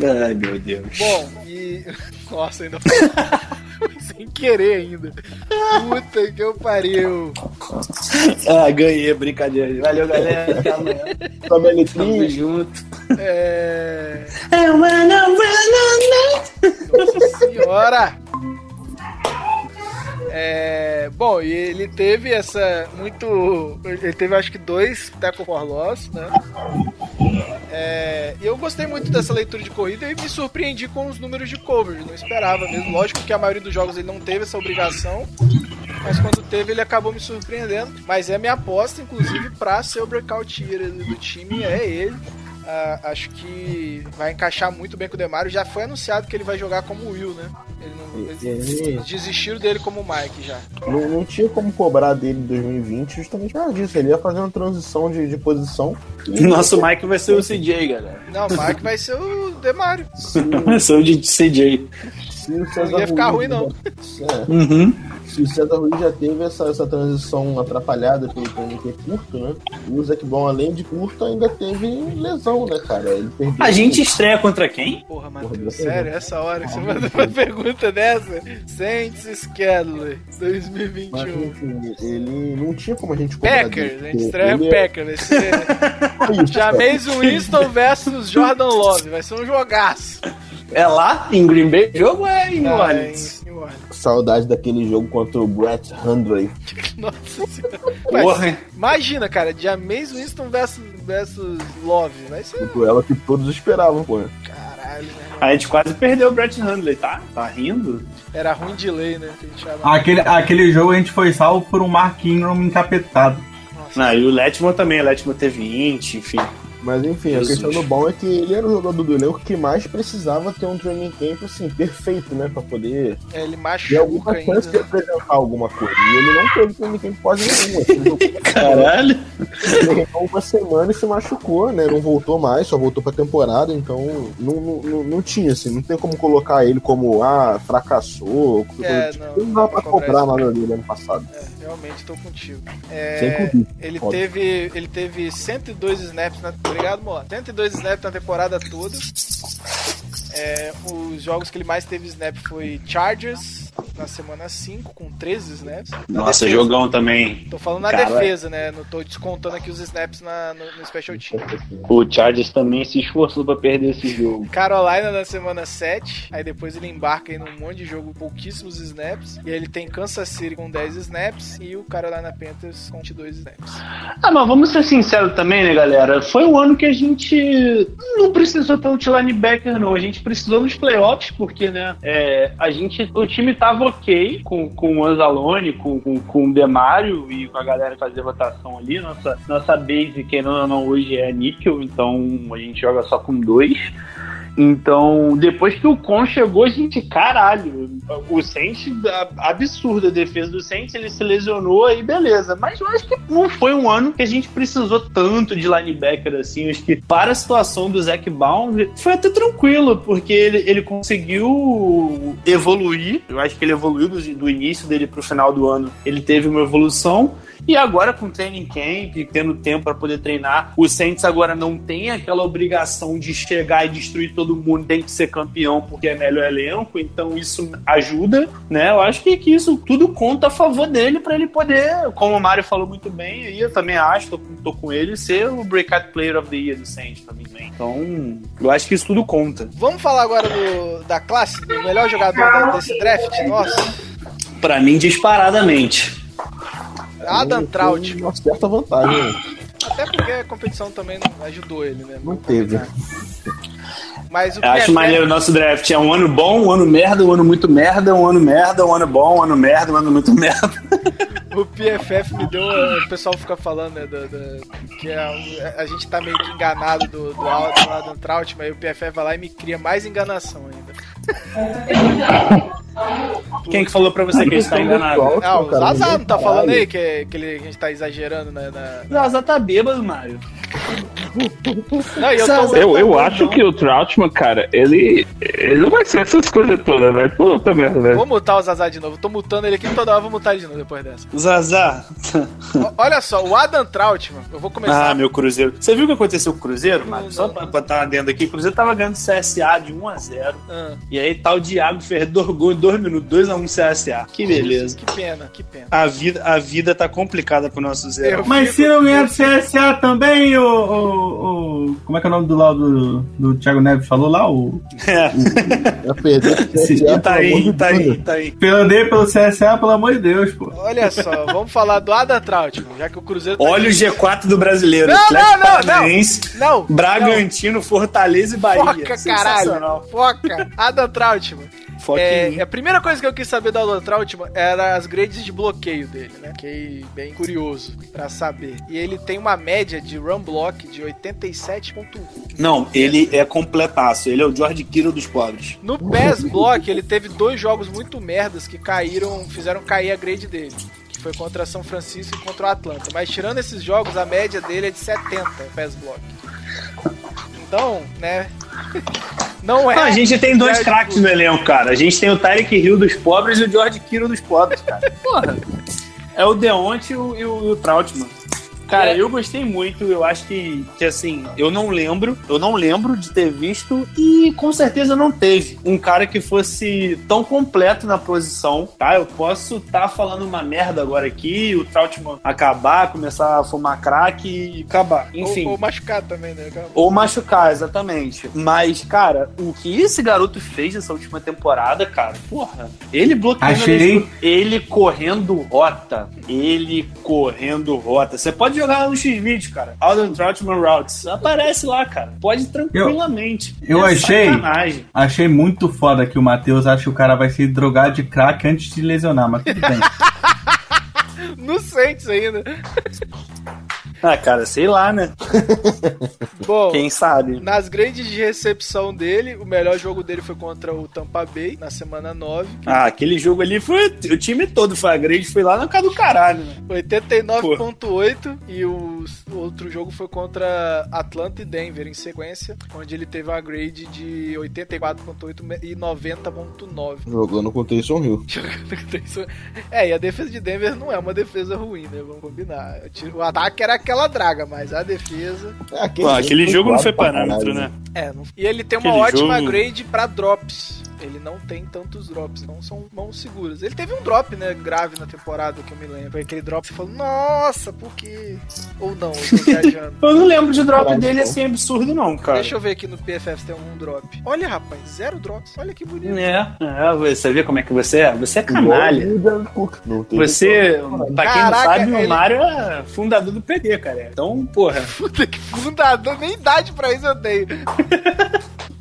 Ai, meu Deus. Bom, e. Nossa, ainda Sem querer ainda. Puta que eu pariu. Ah, ganhei, brincadeira. Valeu, galera. Até amanhã. Tamo junto. É. Nossa senhora! É, bom, e ele teve essa muito. Ele teve acho que dois tackle for loss, né? É, eu gostei muito dessa leitura de corrida e me surpreendi com os números de coverage. Não esperava mesmo. Lógico que a maioria dos jogos ele não teve essa obrigação. Mas quando teve, ele acabou me surpreendendo. Mas é minha aposta, inclusive, pra ser o breakout year do time, é ele. Ah, acho que vai encaixar muito bem com o Demario. Já foi anunciado que ele vai jogar como Will, né? Ele não, eles Ele desistiram dele como Mike já. não, não tinha como cobrar dele em 2020 justamente por causa disso. Ele ia fazer uma transição de, de posição. E Nosso Mike vai ser o CJ, galera. Não, o Mike vai ser o Demario. Vai ser o de CJ. Não ia ficar ruim, não. É, Uhum. Se o César Ruiz já teve essa, essa transição atrapalhada pelo que é curto, né? O Zac Bom, além de curto, ainda teve lesão, né, cara? Ele perdeu. A gente estreia contra quem? Porra, Matheus, deu sério? Essa hora que você manda uma pergunta dessa? Saints Schedule Mas, 2021. enfim, ele não tinha como a gente Packers, a gente estreia ele o Packers. Ser é cara. Jameis Winston versus Jordan Love. Vai ser um jogaço. É lá em Green Bay o jogo é em Ah, Orleans? Orleans. Saudade daquele jogo contra o Brett Hundley. Nossa senhora. Mas, Porra. imagina, cara, de James Winston versus, versus Love. Vai ser. Tipo, ela que todos esperavam, pô. Caralho, né? A gente quase perdeu o Brett Hundley, tá? Tá rindo? Era ruim de lei, né? Aquele, aquele jogo a gente foi salvo por um Mark Ingram encapetado. Nossa. Não, e o Letman também. O Letman teve 20, enfim. Mas enfim, Jesus. a questão do bom é que ele era o jogador do elenco que mais precisava ter um training camp assim, perfeito, né? Pra poder É, ele ter machuca alguma ainda. chance de apresentar alguma coisa. E ele não teve training camp quase nenhuma. Ele jogou- Caralho. Ele uma semana e se machucou, né? Não voltou mais, só voltou pra temporada, então não, não, não, não tinha, assim, não tem como colocar ele como, ah, fracassou. É, tipo, não, não dá pra cobrar nada dele ano passado. É, realmente tô contigo. É, ele teve, ele teve 102 snaps na, obrigado, Mola. 102 snaps na temporada toda. É, os jogos que ele mais teve snap foi Chargers na semana 5 com 13 snaps. Na Nossa, defesa. jogão também. Tô falando na Cara. defesa, né? Não tô descontando aqui os snaps na, no, no Special Team. O Chargers também se esforçou pra perder esse jogo. Carolina na semana 7, aí depois ele embarca aí num monte de jogo, pouquíssimos snaps. E aí ele tem Kansas City com 10 snaps e o Carolina Panthers com 22 snaps. Ah, mas vamos ser sinceros também, né, galera? Foi um ano que a gente não precisou tanto de linebacker, não. A gente precisou nos playoffs, porque, né, é, a gente, o time tava ok com, com o Anzalone, com, com, com o Demário e com a galera que fazia votação ali. Nossa, nossa base, querendo ou não, hoje é níquel, então a gente joga só com dois. Então, depois que o Con chegou, a gente, caralho, o Saints, a- absurdo a defesa do Saints, ele se lesionou aí, beleza. Mas eu acho que não foi um ano que a gente precisou tanto de linebacker assim. Eu acho que para a situação do Zac Baum, foi até tranquilo, porque ele, ele conseguiu evoluir. Eu acho que ele evoluiu do, do início dele pro final do ano. Ele teve uma evolução. E agora com o training camp, tendo tempo para poder treinar, o Saints agora não tem aquela obrigação de chegar e destruir todo mundo, tem que ser campeão porque é melhor elenco, então isso ajuda, né? Eu acho que, que isso tudo conta a favor dele para ele poder, como o Mário falou muito bem, aí eu também acho, tô, tô com ele, ser o Breakout Player of the Year do Saints também. né? Então, eu acho que isso tudo conta. Vamos falar agora do, da classe, do melhor jogador desse draft? Nossa, Para mim, disparadamente. Adam Trout. Uma certa vantagem. né? Até porque a competição também ajudou ele, né? Não teve. Mas o acho PFF maneiro o nosso draft. É um ano bom, um ano merda, um ano muito merda, um ano merda, um ano bom, um ano merda, um ano muito merda. O PFF me deu. O pessoal fica falando, né? do- do- que a, a gente tá meio que enganado do, do Adam do Adam Trout, mas o PFF vai lá e me cria mais enganação ainda. Quem que falou pra você que a gente tá enganado? Ah, o Zazá não tá falando aí que, que ele, a gente tá exagerando né, na. Zaza tá bêbado, Mário. Não, eu tô. Eu, eu acho que o Troutman, cara, ele, ele não vai ser essas coisas todas, velho. Puta merda, velho. Vou mutar o Zazá de novo. Eu tô mutando ele aqui toda hora, vou mutar ele de novo depois dessa. Zazá. Olha só, o Adam Troutman, eu vou começar. Ah, meu Cruzeiro. Você viu o que aconteceu com o Cruzeiro, Mário? Só pra botar dentro aqui. O Cruzeiro tava ganhando CSA de 1x0. Ah, E aí tá o Diago fez dois gols em dois minutos, 2x1 CSA. Que beleza. que pena, que pena. A vida, a vida tá complicada pro nosso Zero. Eu Mas se não ganhar do CSA também, o, o, o- Como é que é o nome do lado do, do Thiago Neves falou lá? O É, Já perdeu. Sim, CSA, tá pelo amor aí, tá aí, tá aí. Perder pelo CSA, pelo amor de Deus, pô. Olha só, vamos falar do Adam Troutman, já que o Cruzeiro tá Olha o G4 do brasileiro. Não, Atlético não, não, não. Paranaense, Não, Bragantino, Fortaleza e Bahia. Foca, caralho. Foca. Adam Troutman. Foca em É, a primeira coisa que eu quis saber do Adam Troutman era as grades de bloqueio dele, né? Fiquei bem curioso pra saber. E ele tem uma média de run block de 87.1. Não, ele é completaço. Ele é o George Kittle dos pobres. No pass block, ele teve dois jogos muito merdas que caíram, fizeram cair a grade dele. Que foi contra São Francisco e contra o Atlanta. Mas tirando esses jogos, a média dele é de 70 pass block. Então, né? Não é. Não, a gente tem dois craques no elenco, cara. A gente tem o Tyreek Hill dos pobres e o George Kittle dos pobres, cara. Porra. É o Deonte e o, e o, e o Trautmann. Cara, É. eu gostei muito. Eu acho que, que assim, eu não lembro, eu não lembro de ter visto e com certeza não teve um cara que fosse tão completo na posição, tá? Eu posso estar falando uma merda agora aqui, o Trautmann acabar, começar a fumar crack e acabar. Enfim. Ou, ou machucar também, né? cara? Ou machucar, exatamente. Mas, cara, o que esse garoto fez nessa última temporada, cara, porra, ele bloqueando, Achei. ele correndo rota, ele correndo rota. Você pode jogar lá no X-Video, cara. Alden Troutman Routes. Aparece lá, cara. Pode tranquilamente. eu É achei- Sacanagem. Achei muito foda que o Matheus acha que o cara vai se drogar de crack antes de lesionar, mas tudo bem. No Saints ainda. Ah, cara, sei lá, né? Bom, Quem sabe? nas grandes de recepção dele, o melhor jogo dele foi contra o Tampa Bay, na semana 9. Ah, aquele jogo ali foi. O time todo foi a grade, foi lá na casa do caralho, né? 89.8 e o outro jogo foi contra Atlanta e Denver em sequência, onde ele teve uma grade de 84.8 e 90.9. Jogando com o Taysom Hill. É, e a defesa de Denver não é uma defesa ruim, né? Vamos combinar. O ataque era aquela draga, mas a defesa. É, aquele, Pô, aquele jogo não foi parâmetro, né? É, não... e ele tem uma Aquele ótima jogo- grade pra drops. Ele não tem tantos drops, não são mãos seguras. Ele teve um drop, né, grave na temporada, que eu me lembro. Foi aquele drop você falou, nossa, por quê? Ou não, eu tô viajando. Eu não lembro de drop Caralho, dele assim absurdo, não, cara. Deixa eu ver aqui no PFF se tem algum drop. Olha, rapaz, zero drops. Olha que bonito. É, é, você vê como é que você é? Você é canalha. Não Você, pra quem não Caraca, sabe, ele- o Mário é fundador do PD, cara. Então, porra, Puta que fundador, nem idade pra isso eu tenho.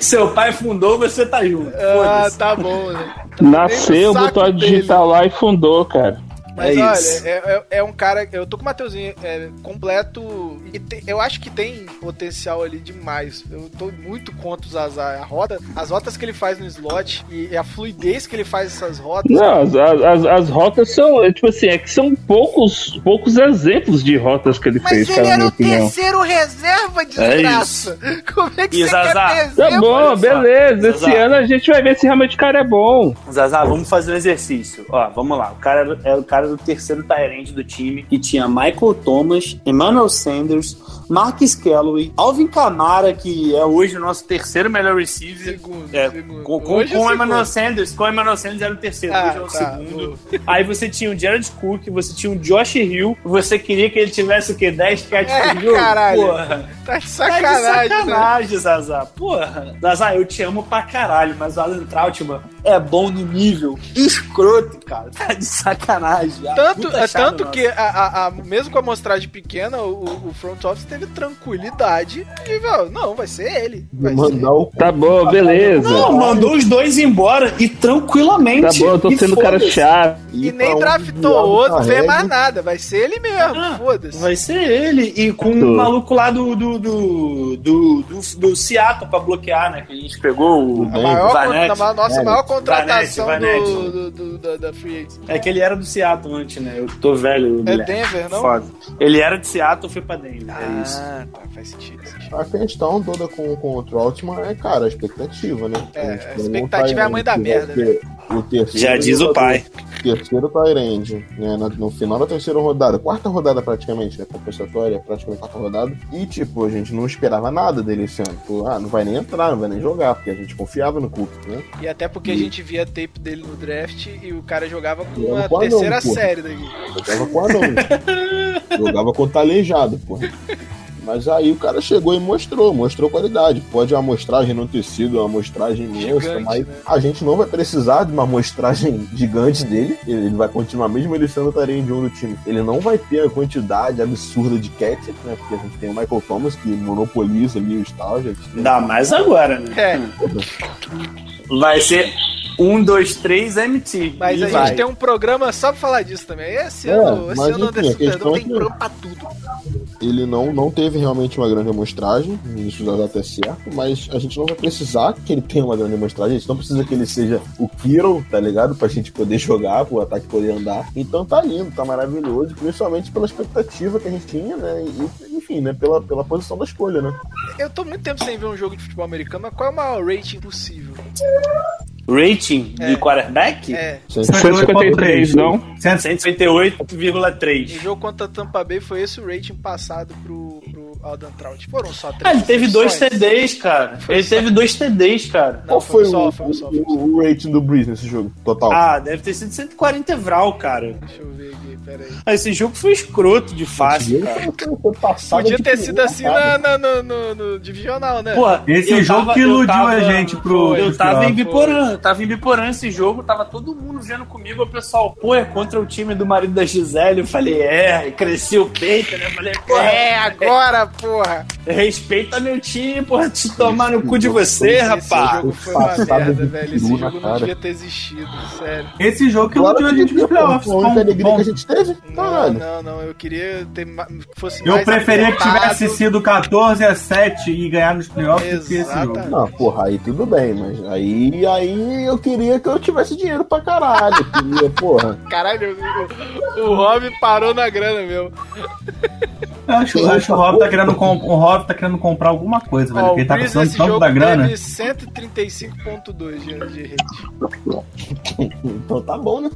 seu pai fundou, você tá junto. Ah, tá bom, né? Nasceu, saco botou a dele. digital lá e fundou, cara. Mas É olha, isso. é, é- é um cara. Eu tô com o Mateuzinho é, completo. E tem- eu acho que tem potencial ali demais. Eu tô muito contra os azar. A rota, as rotas que ele faz no slot e a fluidez que ele faz essas rotas. Não, as, as, as rotas são, é, tipo assim, é que são poucos, poucos exemplos de rotas que ele Mas fez, ele cara, na era o opinião. terceiro reserva, desgraça. Como é que E você Zazá? quer ter Tá bom, beleza. Esse ano a gente vai ver se realmente o cara é bom. Zazá, vamos fazer um exercício. Ó, vamos lá. O cara era- é o cara do terceiro Tyrande do time, que tinha Michael Thomas, Emmanuel Sanders, Marcus Calloway, Alvin Kamara, que é hoje o nosso terceiro melhor receiver. Segundo, É, segundo. com, com, Hoje é com o segundo. Emmanuel Sanders, com o Emmanuel Sanders era o terceiro, Ah, hoje é o tá, segundo. Aí você tinha o Jared Cook, você tinha o Josh Hill, você queria que ele tivesse o quê? 10 catches É, por jogo? caralho. Porra. Tá de Tá sacanagem, de né? sacanagem, Zazá. Porra. Zazá, eu te amo pra caralho, mas o Alan Trautmann é bom no nível escroto, cara. Tá de sacanagem. Tanto, é tanto que, a, a- a- mesmo com a amostragem pequena, o, o front office teve tranquilidade e, velho, não, vai ser ele. Vai mandar o Tá bom, beleza. Não, mandou os dois embora e tranquilamente. Tá bom, eu tô E sendo cara chato. E ir nem draftou o diabo outro, não vê carrega. mais nada. Vai ser ele mesmo, Ah, foda-se. Vai ser ele. E com o maluco lá do do, do, do, do, do Seattle pra bloquear, né? Que a gente pegou o. A maior, Vanette. nossa maior contratação Vanette, do, do, do- da, da Free Agents. É que ele era do Seattle antes, né? Eu tô velho. É Guilherme. Denver, não? Foda. Ele era de Seattle, foi pra Denver. é isso. Ah, tá, faz sentido. faz sentido. A questão toda com, com o Troutman é, cara, a expectativa, né? É, a expectativa é a mãe da merda, ser O terceiro Já diz o pai. Terceiro Tyrande, né? No final da terceira rodada, quarta rodada praticamente, né? Compensatória, praticamente quarta rodada. E, tipo, a gente não esperava nada dele esse ano. Tipo, ah, não vai nem entrar, não vai nem jogar, porque a gente confiava no Cook, né? E até porque a gente via tape dele no draft e o cara jogava com Jogava a com terceira série daqui. Jogava com anão. Jogava com talejado, pô. Mas aí o cara chegou e mostrou, mostrou qualidade. Pode a amostragem não ter sido uma amostragem imensa, Gigante, mas né? a gente não vai precisar de uma amostragem gigante dele. Ele ele vai continuar, mesmo ele sendo o de um do time. Ele não vai ter a quantidade absurda de catch, né? Porque a gente tem o Michael Thomas que monopoliza ali os targets. né? Ainda mais agora, né? É, Vai ser um, dois, três MT. mas E a vai. gente tem um programa só pra falar disso também. Esse É, ano, esse ano enfim, desse é tem programa pra tudo. ele não, não teve realmente uma grande amostragem, isso já dá até certo, mas a gente não vai precisar que ele tenha uma grande amostragem, a gente não precisa que ele seja o Kiro, tá ligado? Pra gente poder jogar, pro ataque poder andar. Então tá lindo, tá maravilhoso, principalmente pela expectativa que a gente tinha, né? E, enfim, né? Pela, pela posição da escolha, né? Eu tô muito tempo sem ver um jogo de futebol americano, mas qual é o maior rating possível? Rating de quarterback? É, 153, não? 158,3. o jogo contra a Tampa Bay foi esse o rating passado pro, pro Alden Trout. Foram só três. Ah, ele teve dois. TDs, cara. Foi ele só- teve dois TDs, cara. Não, Qual foi, foi, só, o, foi só, foi só. o, o rating do Breeze nesse jogo? Total. Ah, deve ter sido 140 Evral, cara. Deixa eu ver aqui, peraí. Ah, Esse jogo foi escroto de fácil, Esse cara. Podia ter sido assim na, na- no, no- no divisional, né? Porra, Esse jogo tava- que iludiu tava- a gente pro. Eu pro tava em. Biporã, eu tava em Biporã esse jogo, tava todo mundo vendo comigo, o pessoal, pô, é contra o time do marido da Gisele. Eu falei, é, e cresci o peito, né? Eu falei, pô, É, agora, porra! respeita meu time, porra, te tomar no cu de você, Esse rapaz. jogo foi uma merda, velho. Esse na jogo não cara. devia ter existido, sério. Esse jogo que iludiu a gente pô, playoffs. Bom, alegria bom. Que teve. Não, Caralho. não, não. Eu queria ter que fosse Eu mais preferia que apertado. tivesse sido 14 a 7 e ganhar nos playoffs do que esse jogo. Não, porra, aí tudo bem, mas aí, aí eu queria que eu tivesse dinheiro pra caralho. Eu queria, porra. Caralho, o, o Rob parou na grana, meu. Eu acho, eu acho que o Rob tá querendo, com- o Rob tá querendo comprar alguma coisa, velho. Ó, ele tá precisando tanto jogo da grana. teve 135.2 de, de rate. Então tá bom, né?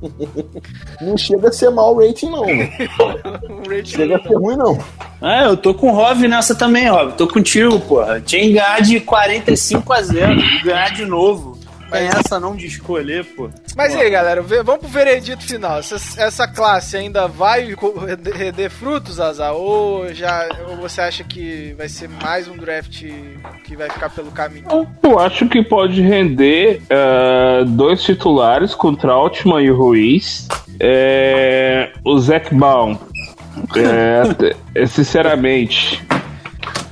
Não chega a ser mau o rating, não. Um rate Chega a ser ruim, não. É, eu tô com o Rov nessa também, Rov. Tô contigo, porra. Tinha que ganhar de 45 a 0. e Ganhar de novo. Tem essa não de escolher, pô. Mas e aí, galera, vamos pro veredito final. Essa, essa classe ainda vai render frutos, Azar? Ou, já, ou você acha que vai ser mais um draft que vai ficar pelo caminho? Eu acho que pode render eh, dois titulares contra Altman e o Ruiz. É, o Zac Baum. É, é, sinceramente.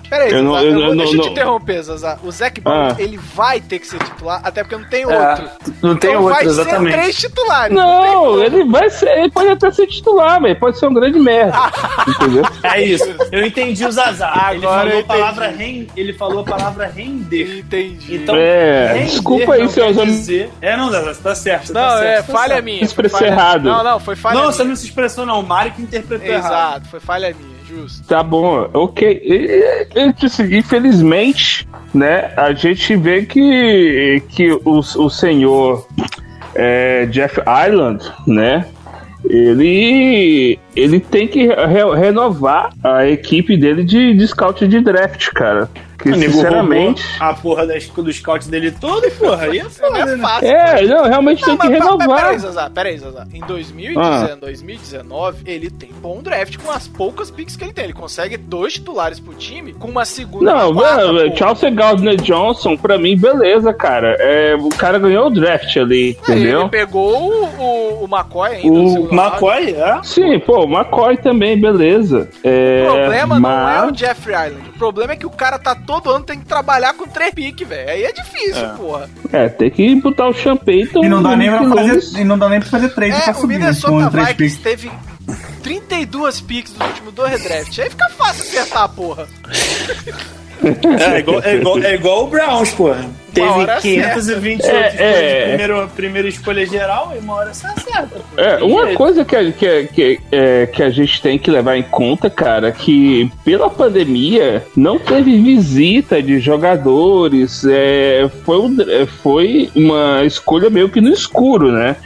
Pera aí, Eu não- eu eu vou- não- deixa eu te não- interromper, Zazar. O Zac Baum, Ah. ele vai ter que ser titular, até porque não tem É, outro. não tem então outro, vai exatamente. ser três titulares. Não, como. ele vai ser. Ele pode até ser titular, velho. Pode ser um grande merda. entendeu? É isso. Eu entendi o Zazar. ele Agora falou eu a palavra ren... ele falou a palavra render. Entendi. Então, É, render desculpa aí, não seu Zé- dizer... É, não, Zazar, você tá certo. você não, tá certo, é tá falha certo. minha. falha- errado. Não, não, foi falha Não, minha. você não se expressou, não. O Mário que interpretou errado. Exato, foi falha minha, justo. Tá bom, ok. E, e, assim, infelizmente, né, a gente vê que, que o, o senhor é, Jeff Island, né, ele, ele tem que re- renovar a equipe dele de, de scout de draft, cara. Que, sinceramente... a porra das, do scout dele todo, porra. Aí é Não foda, é né? fácil. É, não, realmente Não, tem que mas pa- renovar. peraí, Zazar, peraí. Em 2019, 2019, ele tem bom draft com as poucas picks que ele tem. Ele consegue dois titulares pro time com uma segunda e Não, quarta. Chelsea Gardner Johnson, pra mim, beleza, cara. É, o cara ganhou o draft ali, Aí entendeu? Ele pegou o, o, o McCoy ainda. O round. McCoy, é? Sim, pô, McCoy também, beleza. É, O problema não é o mas- Jeffrey Island. O problema é que o cara tá todo ano tem que trabalhar com três piques, velho. Aí é difícil, É. porra. É, tem que botar o Champeyton. E não dá nem pra fazer, e não dá nem pra fazer trade É, pra o subir, né? Minnesota Com três Vikings teve 32 picks nos últimos dois redrafts. Aí fica fácil acertar a porra. É igual, é, igual, é igual o Browns, porra. Teve hora 528 É, é. de primeiro, primeira escolha geral e uma hora você acerta. É, uma jeito. coisa que, a- que, que, é, que a gente tem que levar em conta, cara, que pela pandemia não teve visita de jogadores, é, foi, um- é, foi uma escolha meio que no escuro, né?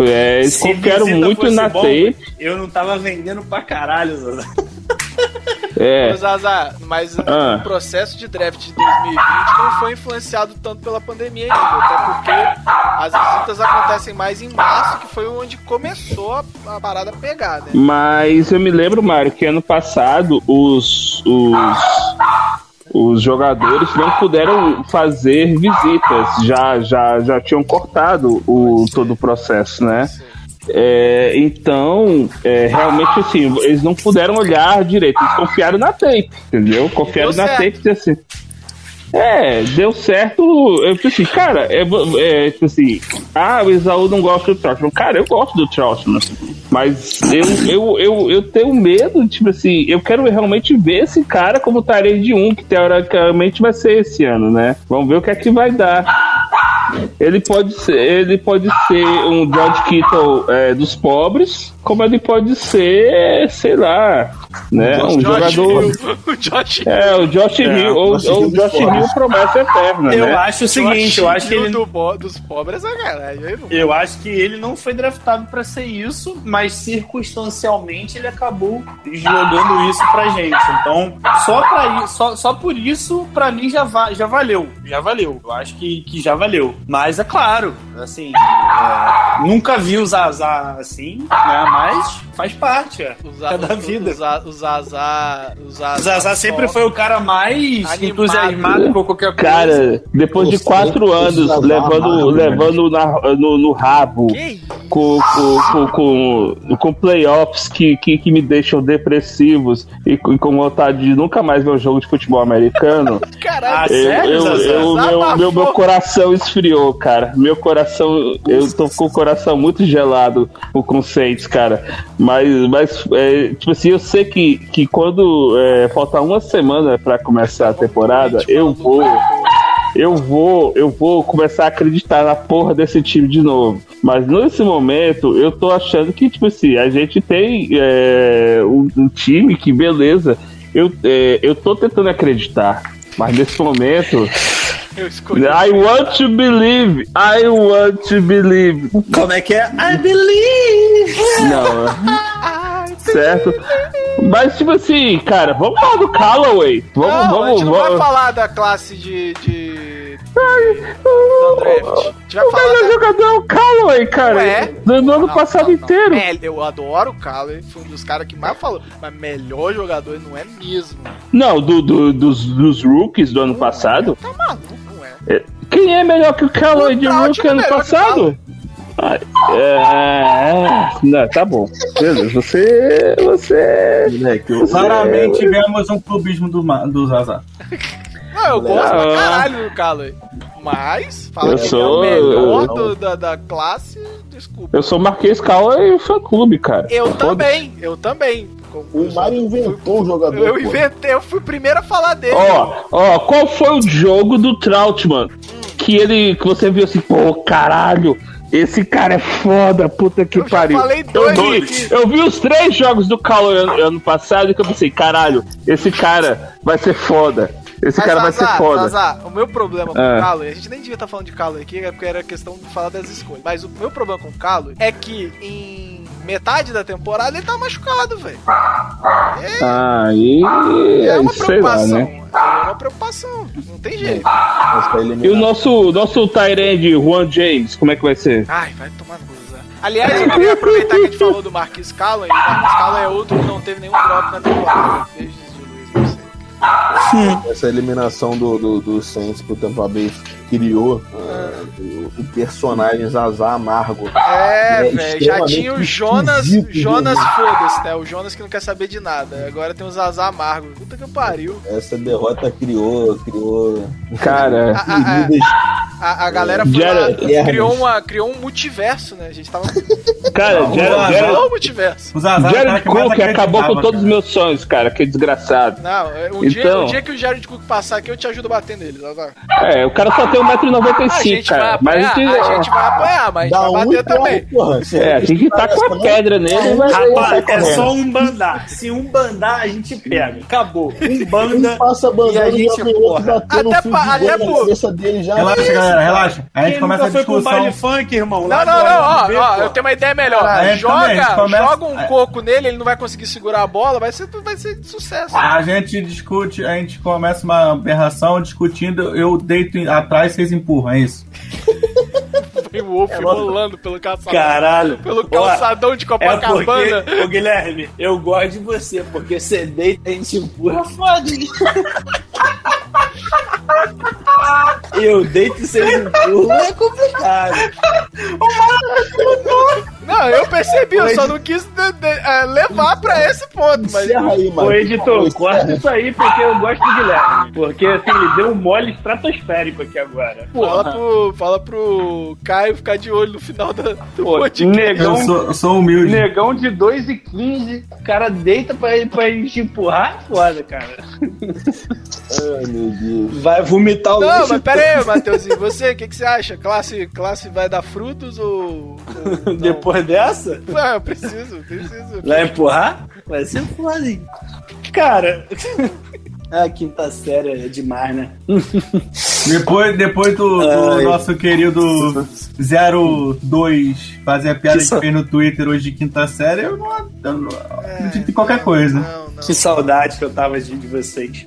É, eles Se confiaram muito na bom, tape. Eu não tava vendendo pra caralho. É, Zaza, mas Ah. o processo de draft de 2020 não foi influenciado tanto pela pandemia ainda, até porque as visitas acontecem mais em março, que foi onde começou a, a parada a pegar, né? Mas eu me lembro, Mário, que ano passado os, os, os jogadores não puderam fazer visitas, já, já, já tinham cortado o, todo o processo, né? É, então, é, realmente assim, eles não puderam olhar direito, eles confiaram na tape, entendeu? Confiaram na certo. tape e assim. É, deu certo. Eu tipo assim, cara, é, é tipo assim, ah, o Isaú não gosta do Troutman. Cara, eu gosto do Troutman. Mas eu, eu, eu, eu tenho medo, tipo assim, eu quero realmente ver esse cara como tarefa de um, que teoricamente vai ser esse ano, né? Vamos ver o que é que vai dar. Ele pode ser, ele pode ser um George Kittle é, dos pobres, como ele pode ser, sei lá, né? Um Josh jogador. Hill, o Josh É, o Josh Hill, ou, Josh ou Hill o Josh Hill promessa eterna, Eu né? acho o seguinte, eu acho que ele do bo- dos pobres é não- Eu acho que ele não foi draftado pra ser isso, mas circunstancialmente ele acabou jogando isso pra gente. Então, só, pra, só, só por isso, pra mim, já, va já valeu. Já valeu. Eu acho que, que já valeu. Mas é claro, assim, é, nunca vi o Zazá assim, né? Mas faz parte, é. O É da o- vida. Za- o Zazá. O Zazá, sempre foi o cara mais Animado. entusiasmado com qualquer coisa. Cara, depois de quatro anos levando, levando na- no, no rabo com, com, com, com, com playoffs que, que, que me deixam depressivos e com, e com vontade de nunca mais ver um jogo de futebol americano, Caralho, Ah, eu, sério, eu, Zazá? eu- meu, meu, meu coração esfriou, cara. Meu coração, eu tô com o coração muito gelado com com o Saints, cara. Mas, mas é, tipo assim, eu sei que, que quando é, falta uma semana pra começar a temporada, eu vou eu vou, eu vou começar a acreditar na porra desse time de novo. Mas nesse momento, eu tô achando que, tipo assim, a gente tem é, um, um time que, beleza, eu, é, eu tô tentando acreditar. Mas nesse momento, Eu escolhi. I want to believe, I want to believe. Como é que é? I believe! Não, certo? Mas, tipo assim, cara, vamos falar do Callaway. Vamos, não, a vamos, gente não vai falar da classe de. de... do draft. A gente vai O melhor da. jogador é o Callaway, cara. Ué? Do, ano Não, passado não, não. inteiro. É, eu adoro o Callaway, foi um dos caras que mais falou. Mas melhor jogador não é mesmo. Não, do, do- dos, dos rookies do ano passado. Tá maluco, é? Quem é melhor que o Callaway O de é ano melhor que o passado? Ah, é, não, tá bom. Beleza, você. Você. Claramente vemos um clubismo do, do Zaza. Não, eu gosto pra Ah. caralho do Callaway. Mas, fala Eu que sou- é o melhor eu- do- da, da classe, desculpa. Eu sou Marquês Callaway fã clube, cara. Eu também, eu também. O Mário inventou o jogador. Eu pô. inventei, eu fui o primeiro a falar dele. Ó, ó, qual foi o jogo do Troutman? Que ele. Que você viu assim, pô, caralho. Esse cara é foda, puta que Eu pariu. falei eu, dois vi, aqui. eu vi os três jogos do Callaway ano, ano passado e que eu pensei, caralho, esse cara vai ser foda. Esse Mas, cara vai ser foda. O meu problema com Ah. o Callaway, a gente nem devia estar falando de Callaway aqui, é porque era questão de falar das escolhas. Mas o meu problema com o Callaway é que em metade da temporada ele tá machucado, velho. Aí. É uma sei lá, preocupação. né? É uma preocupação. Não tem jeito. E o nosso, nosso Tyrande, Juan James, como é que vai ser? Ai, vai tomar no. Aliás, eu queria aproveitar que a gente falou do Marquis Callaway. E o Marquis Callaway é outro que não teve nenhum drop na temporada. Beijos Essa eliminação do, do, do Saints pro Tampa Bay criou ah, o, o personagem Zazá Amargo. É, É velho, já tinha o Jonas, Jonas foda-se, né? O Jonas que não quer saber de nada. Agora tem o Zazá Amargo. Puta que pariu. Essa derrota criou, criou Cara, A, a- a- a- galera foi Jared lá, criou, uma, criou um multiverso, né? A gente tava cara, Jared, Jared, Não, multiverso. O é o cara Jared Cook acabou com todos os meus sonhos, cara, que desgraçado. Não, é, um, dia, Então- um dia que o Jared Cook passar aqui, eu te ajudo a bater nele. É, o cara só tem A 1,95m, gente vai cara. apanhar, Mas a gente, a gente vai apanhar, mas a gente vai um bater também. porra. Você é, tem que estar com a pedra nele vai Rapaz, é correndo. só um bandar. Se um bandar, a gente pega. Acabou. Um Um banda. passa bandando E a gente, porra, até um pa- até por- cabeça dele já. Relaxa, galera, relaxa. A gente Quem começa a foi discussão. baile funk, irmão? Não, não, não, ó, ó, eu tenho uma ideia melhor. A gente joga, começa- joga um coco nele, ele não vai conseguir segurar a bola, vai ser, vai ser de sucesso. A gente discute, a gente começa uma aberração discutindo, eu deito atrás, vocês empurram, é isso. Vem o Wolf rolando pelo calçadão. Caralho. Pelo Ó, calçadão de É Copacabana. porque, ô Guilherme, eu gosto de você, porque você deita, a gente empurra foda. Eu deito e vocês empurram, é complicado. Não, eu percebi, eu só não quis de- de- é, levar pra esse ponto, mas. Aí, mano. Ô, editor, corta isso aí porque eu gosto do Guilherme. Porque, assim, ele deu um mole estratosférico aqui agora. Fala pro, fala pro Caio ficar de olho no final da, do Pô, podcast. Negão, sou, eu sou humilde. negão de 2 e 15, o cara deita pra, pra gente empurrar, foda, cara. Ai, meu Deus. Vai vomitar o Não, mas pera aí, Matheusinho, você, o que, que você acha? Classe, classe vai dar frutos ou. ou não? Depois dessa. Não, eu preciso, preciso. Vai empurrar? Vai ser foda, hein? Cara. A quinta série é demais, né? Depois, depois do, do nosso querido 02 fazer a piada Que que fez no Twitter hoje de quinta série, eu não, eu não em qualquer coisa. Não, não. Que saudade que eu tava de, de vocês.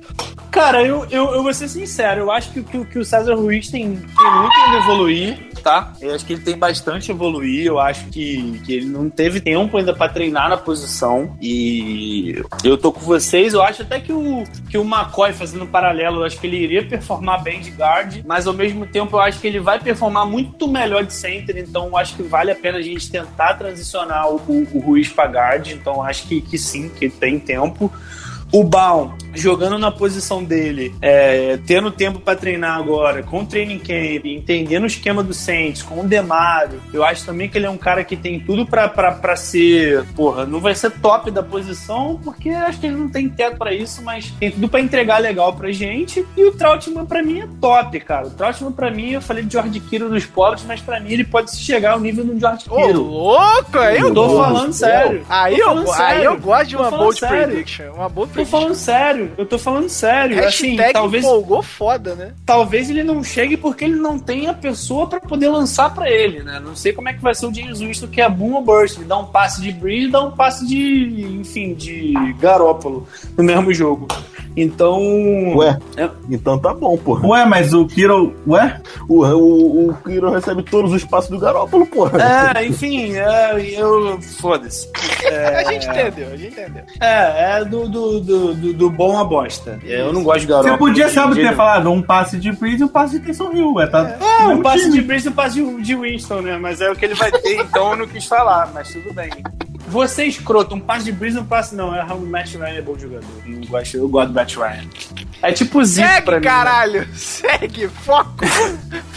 Cara, eu, eu, eu vou ser sincero, eu acho que, que, que o César Ruiz tem, tem muito a evoluir, tá? Eu acho que ele tem bastante evoluir, eu acho que, que ele não teve tempo ainda pra treinar na posição. E eu tô com vocês, eu acho até que o, que o McCoy fazendo paralelo, eu acho que ele iria performar bem de guard, mas ao mesmo tempo eu acho que ele vai performar muito melhor de center, então eu acho que vale a pena a gente tentar transicionar o, o, o Ruiz pra guard, então eu acho que, que sim, que tem tempo. O Baum jogando na posição dele, é, tendo tempo pra treinar agora, com o training camp, entendendo o esquema do Saints, com o Demário, eu acho também que ele é um cara que tem tudo pra ser, porra, não vai ser top da posição, porque acho que ele não tem teto pra isso, mas tem tudo pra entregar legal pra gente. E o Trautmann pra mim é top, cara. O Trautmann pra mim, eu falei de George Kittle dos pobres, mas pra mim ele pode chegar ao nível do George Ô, Kittle. louco, aí eu Tô falando sério. Aí Tô eu, aí eu gosto de Tô uma bold sério. prediction. Uma bold Tô prediction. falando sério, eu tô falando sério. Assim, Hashtag talvez, empolgou foda, né? talvez ele não chegue porque ele não tem a pessoa pra poder lançar pra ele, né? Não sei como é que vai ser o James Winston, que é boom ou burst. Ele dá um passe de Breeze, dá um passe de, enfim, de Garópolo no mesmo jogo. Então. Ué, É. então tá bom, porra. Ué, mas o Kiro. Ué? O, o, o Kiro recebe todos os passos do Garópolo, porra. É, enfim, é, eu. Foda-se. A gente entendeu, a gente entendeu. É, é do, do, do, do, do bom a bosta. Eu não gosto de Garópolo. Você podia, sabe, ter falado um passe de Breeze e um passe de Taysom Hill. Ué, tá, mesmo um passe time. de Breeze e um passe de, Winston, né? Mas é o que ele vai ter, então eu não quis falar, mas tudo bem. Você, escroto, um passe de Breeze e um passe não. É o Matt Ryan é bom jogador. Eu, não gosto, eu gosto do Matt Ryan. É tipo Zico Segue, pra mim. né? caralho! Segue, foco!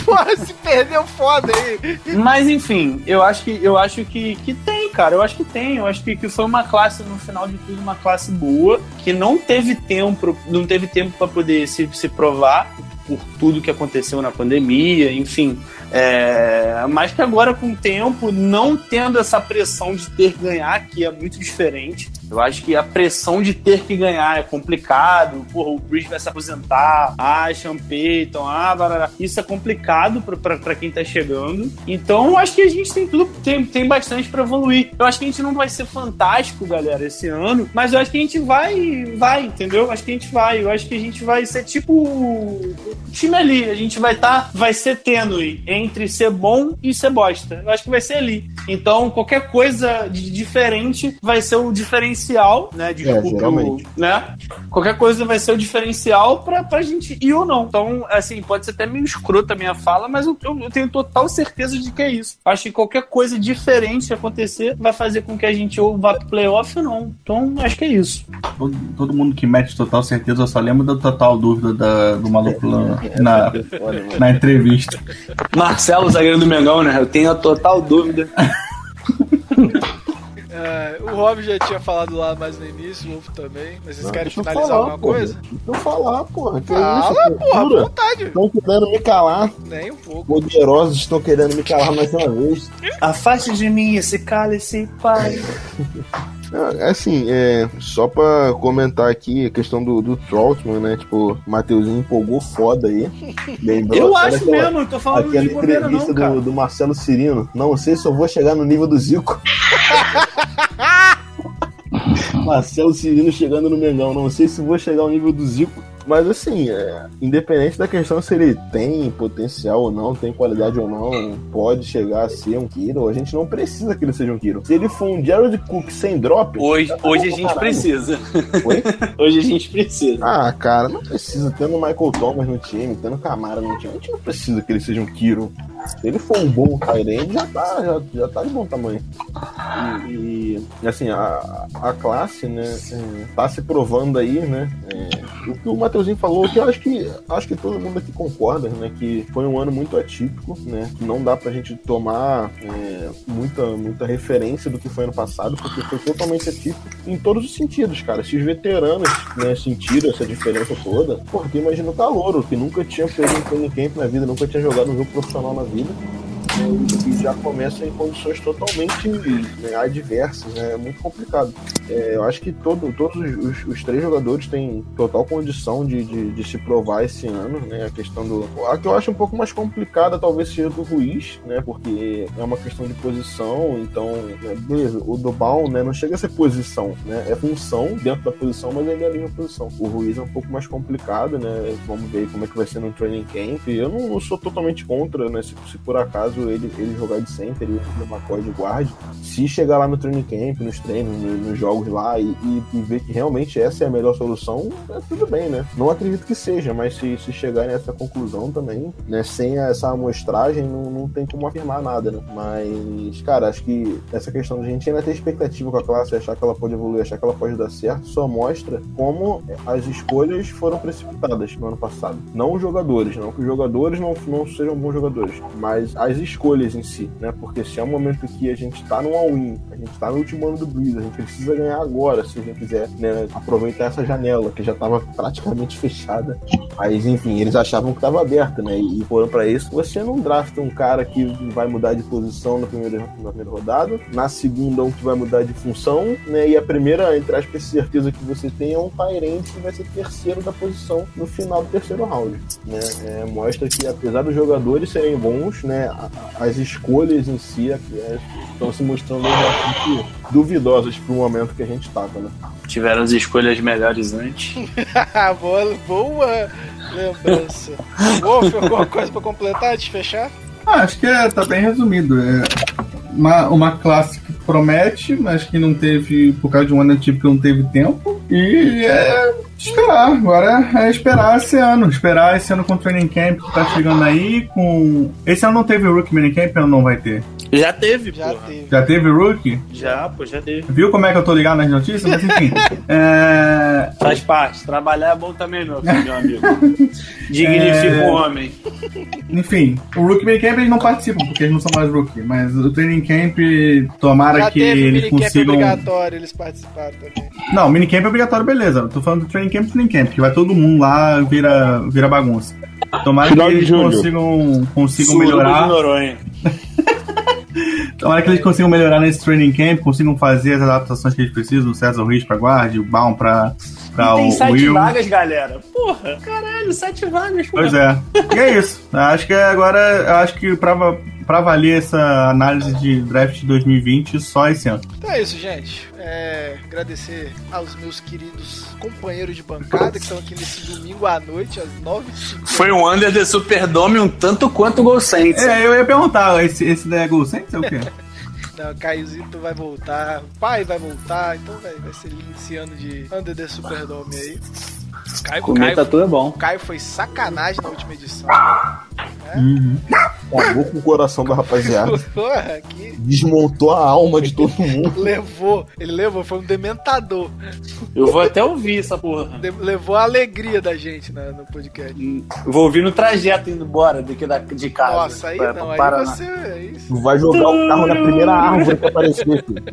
Porra, se perdeu foda aí. Mas enfim, eu acho que eu acho que, que tem, cara. Eu acho que tem. Eu acho que, que foi uma classe, no final de tudo, uma classe boa, que não teve tempo, não teve tempo para poder se, se provar por tudo que aconteceu na pandemia, enfim. É, mas que agora, com o tempo, não tendo essa pressão de ter ganhar, que é muito diferente. Eu acho que a pressão de ter que ganhar é complicado. Porra, o Bridge vai se aposentar. Ah, Sean Payton, ah, barará. Isso é complicado pra quem tá chegando. Então, eu acho que a gente tem tudo, tem, tem bastante pra evoluir. Eu acho que a gente não vai ser fantástico, galera, esse ano, mas eu acho que a gente vai, vai, entendeu? Eu acho que a gente vai. Eu acho que a gente vai ser tipo o time ali. A gente vai estar, vai ser tênue entre ser bom e ser bosta. Eu acho que vai ser ali. Então, qualquer coisa de diferente vai ser o diferencial, né? Desculpa, geralmente. o- né? Qualquer coisa vai ser o diferencial pra, pra gente ir ou não. Então, assim, pode ser até meio escrota a minha fala, mas eu, eu- eu tenho total certeza de que é isso. Acho que qualquer coisa diferente acontecer vai fazer com que a gente ou vá pro playoff ou não. Então, acho que é isso. Todo, todo mundo que mete total certeza, eu só lembro da total dúvida da- do maluco lá na, na entrevista. Marcelo, zagueiro do Mengão, né? Eu tenho a total dúvida. É, o Rob já tinha falado lá mais no início, o Wolf também. Mas vocês Não, querem finalizar falar, alguma porra. coisa? Deixa eu falar, porra. Que Fala, isso, porra, à cultura? vontade. Estão querendo me calar. Nem um pouco. Poderosos estão querendo me calar mais uma vez. Afaste de mim esse cálice, pai. É, Assim, é, só pra comentar aqui a questão do, do Troutman, né? Tipo, o Mateuzinho empolgou foda aí. Lembrou Eu acho aquela- mesmo, eu tô falando de bobeira entrevista não, cara. do, do Marcelo Cirino. Não sei se eu vou chegar no nível do Zico. Marcelo Cirino chegando no Mengão. Não sei se vou chegar ao nível do Zico. Mas assim, é, independente da questão se ele tem potencial ou não, tem qualidade ou não, pode chegar a ser um Kiro, a gente não precisa que ele seja um Kiro. Se ele for um Jared Cook sem drop. Hoje, tá hoje a gente caralho. precisa. Oi? Hoje a gente precisa. Ah, cara, não precisa. Tendo o Michael Thomas no time, tendo o Camara no time, a gente não precisa que ele seja um Kiro. Se ele for um bom Tyrande, já tá, já, já tá de bom tamanho. E, e, assim, a, a classe, né, é, tá se provando aí, né? é, o que o Mateuzinho falou, que eu acho que acho que todo mundo aqui concorda, né? Que foi um ano muito atípico, né? Que não dá pra gente tomar é, muita, muita referência do que foi ano passado, porque foi totalmente atípico em todos os sentidos, cara. Se os veteranos né, sentiram essa diferença toda, porque imagina o Calouro, que nunca tinha pego um training camp na vida, nunca tinha jogado um jogo profissional na vida vida e já começam em condições totalmente né, adversas, né? É muito complicado. É, eu acho que todo, todos os, os, três jogadores têm total condição de, de, de, se provar esse ano, né? A questão do. A que eu acho um pouco mais complicada talvez seja do Ruiz, né? Porque é uma questão de posição, então, né, beleza, o do Baum, né, não chega a ser posição, né? É função dentro da posição, mas ainda é a mesma posição. O Ruiz é um pouco mais complicado, né? Vamos ver como é que vai ser no training camp. Eu não, não sou totalmente contra, né? Se, se, por acaso ele, ele jogar de center e fazer uma de guard, se chegar lá no training camp, nos treinos, nos, nos jogos lá e, e, e, ver que realmente essa é a melhor solução, é tudo bem, né? Não acredito que seja, mas se, se chegar nessa conclusão também, né? Sem essa amostragem, não, não tem como afirmar nada, né? Mas, cara, acho que essa questão de a gente ainda ter expectativa com a classe, achar que ela pode evoluir, achar que ela pode dar certo, só mostra como as escolhas foram precipitadas no ano passado. Não os jogadores, não que os jogadores não, não sejam bons jogadores, mas as escolhas em si, né? Porque se é um momento que a gente tá no all-in, a gente tá no último ano do Breeze, a gente precisa ganhar agora, se a gente quiser né, aproveitar essa janela que já tava praticamente fechada. Mas, enfim, eles achavam que tava aberta, né? E foram para isso. Você não drafta um cara que vai mudar de posição na primeira, na primeira rodada, na segunda um que vai mudar de função, né? E a primeira, entre aspas, certeza que você tem é um Tyrant que vai ser terceiro da posição no final do terceiro round, né? É, mostra que apesar dos jogadores serem bons, né? As escolhas em si é, estão se mostrando bastante duvidosas pro momento que a gente tava, né? Tiveram as escolhas melhores antes. boa, boa lembrança. Wolf, alguma coisa pra completar, antes de fechar? Ah, acho que é, tá bem resumido. É uma, uma classe que promete, mas que não teve, por causa de um ano tipo que não teve tempo. E é esperar, agora é esperar esse ano. Esperar esse ano com o Training Camp que tá chegando aí. com Esse ano não teve o Rookie Training Camp ou não vai ter? Já teve, já porra. teve. Já teve Rookie? Já, pô, já teve. Viu como é que eu tô ligado nas notícias? Mas enfim. é... Faz parte. Trabalhar é bom também, meu, meu amigo. Dignifica é... o homem. Enfim, o Rookie Minicamp eles não participam, porque eles não são mais Rookie. Mas o Training Camp, tomara já que eles consigam. É obrigatório, eles participaram também. Não, Minicamp é obrigatório, beleza. Tô falando do Training Camp e Training Camp, que vai todo mundo lá, vira, vira bagunça. Tomara Final que eles consigam, consigam melhorar. Tomara que eles consigam melhorar nesse training camp, consigam fazer as adaptações que eles precisam, o César Ruiz pra guarda, o Baum pra, pra e tem o sete Will. vagas, galera. Porra, caralho, sete vagas. Pois é. E é isso. Acho que agora, acho que pra, pra valer essa análise de draft 2020, só esse ano. Então é isso, gente. É, agradecer aos meus queridos companheiros de bancada que estão aqui nesse domingo à noite, às 9 h Foi um under de Superdome um tanto quanto Gol Saints. É, eu ia perguntar, esse, esse daí é Gol Saints ou o quê? Não, Caiozito vai voltar, o pai vai voltar, então vai, vai ser lindo esse ano de Under the Superdome aí. Caio, Caio, tá tudo é bom. Caio foi sacanagem na última edição. Né? Uhum. Acabou com o coração da rapaziada. Porra, que... Desmontou a alma de todo mundo. levou, ele levou, foi um dementador. Eu vou até ouvir essa porra. De levou a alegria da gente né, no podcast. Eu vou ouvir no trajeto indo embora daqui da, de casa. Nossa, aí pra, não, pra aí você. É isso. Vai jogar o carro na primeira árvore que aparecer, filho.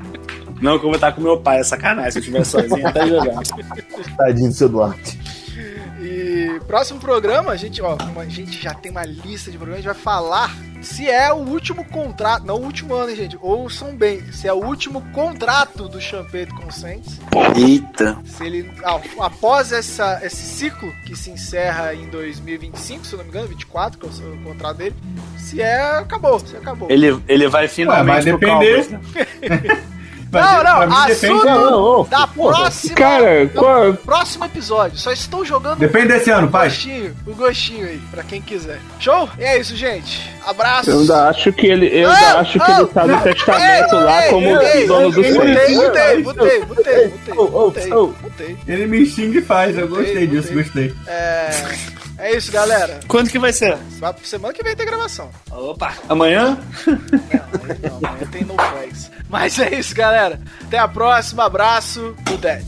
Não, que eu vou estar com meu pai, é sacanagem. Se eu estiver sozinho, até jogar. Tadinho do seu Duarte. E próximo programa, a gente, ó, a gente já tem uma lista de programas, a gente vai falar se é o último contrato, não o último ano, hein, gente, ouçam bem, se é o último contrato do Champeto com o Saints. Eita. Se ele, ah, após essa, esse ciclo, que se encerra em 2025, se eu não me engano, 24, que é o, o contrato dele, se é, acabou, se acabou. Ele, ele vai finalmente Ué, vai depender. né? Não, não, assunto não, da próxima. Cara, qual... próximo episódio. Só estou jogando. Depende desse ano, pai. Gostinho, o gostinho aí, pra quem quiser. Show? E é isso, gente. Abraço. Eu ainda acho que ele, eu ainda acho que ele tá no testamento lá como ei, dono do Botei, botei, botei, botei, botei, botei. Ele me xinga e faz, eu gostei disso, gostei. É. É isso, galera. Quando que vai ser? Semana que vem tem gravação. Opa! Amanhã? Não, não, amanhã tem no flags. Mas é isso, galera. Até a próxima. Abraço do Dead.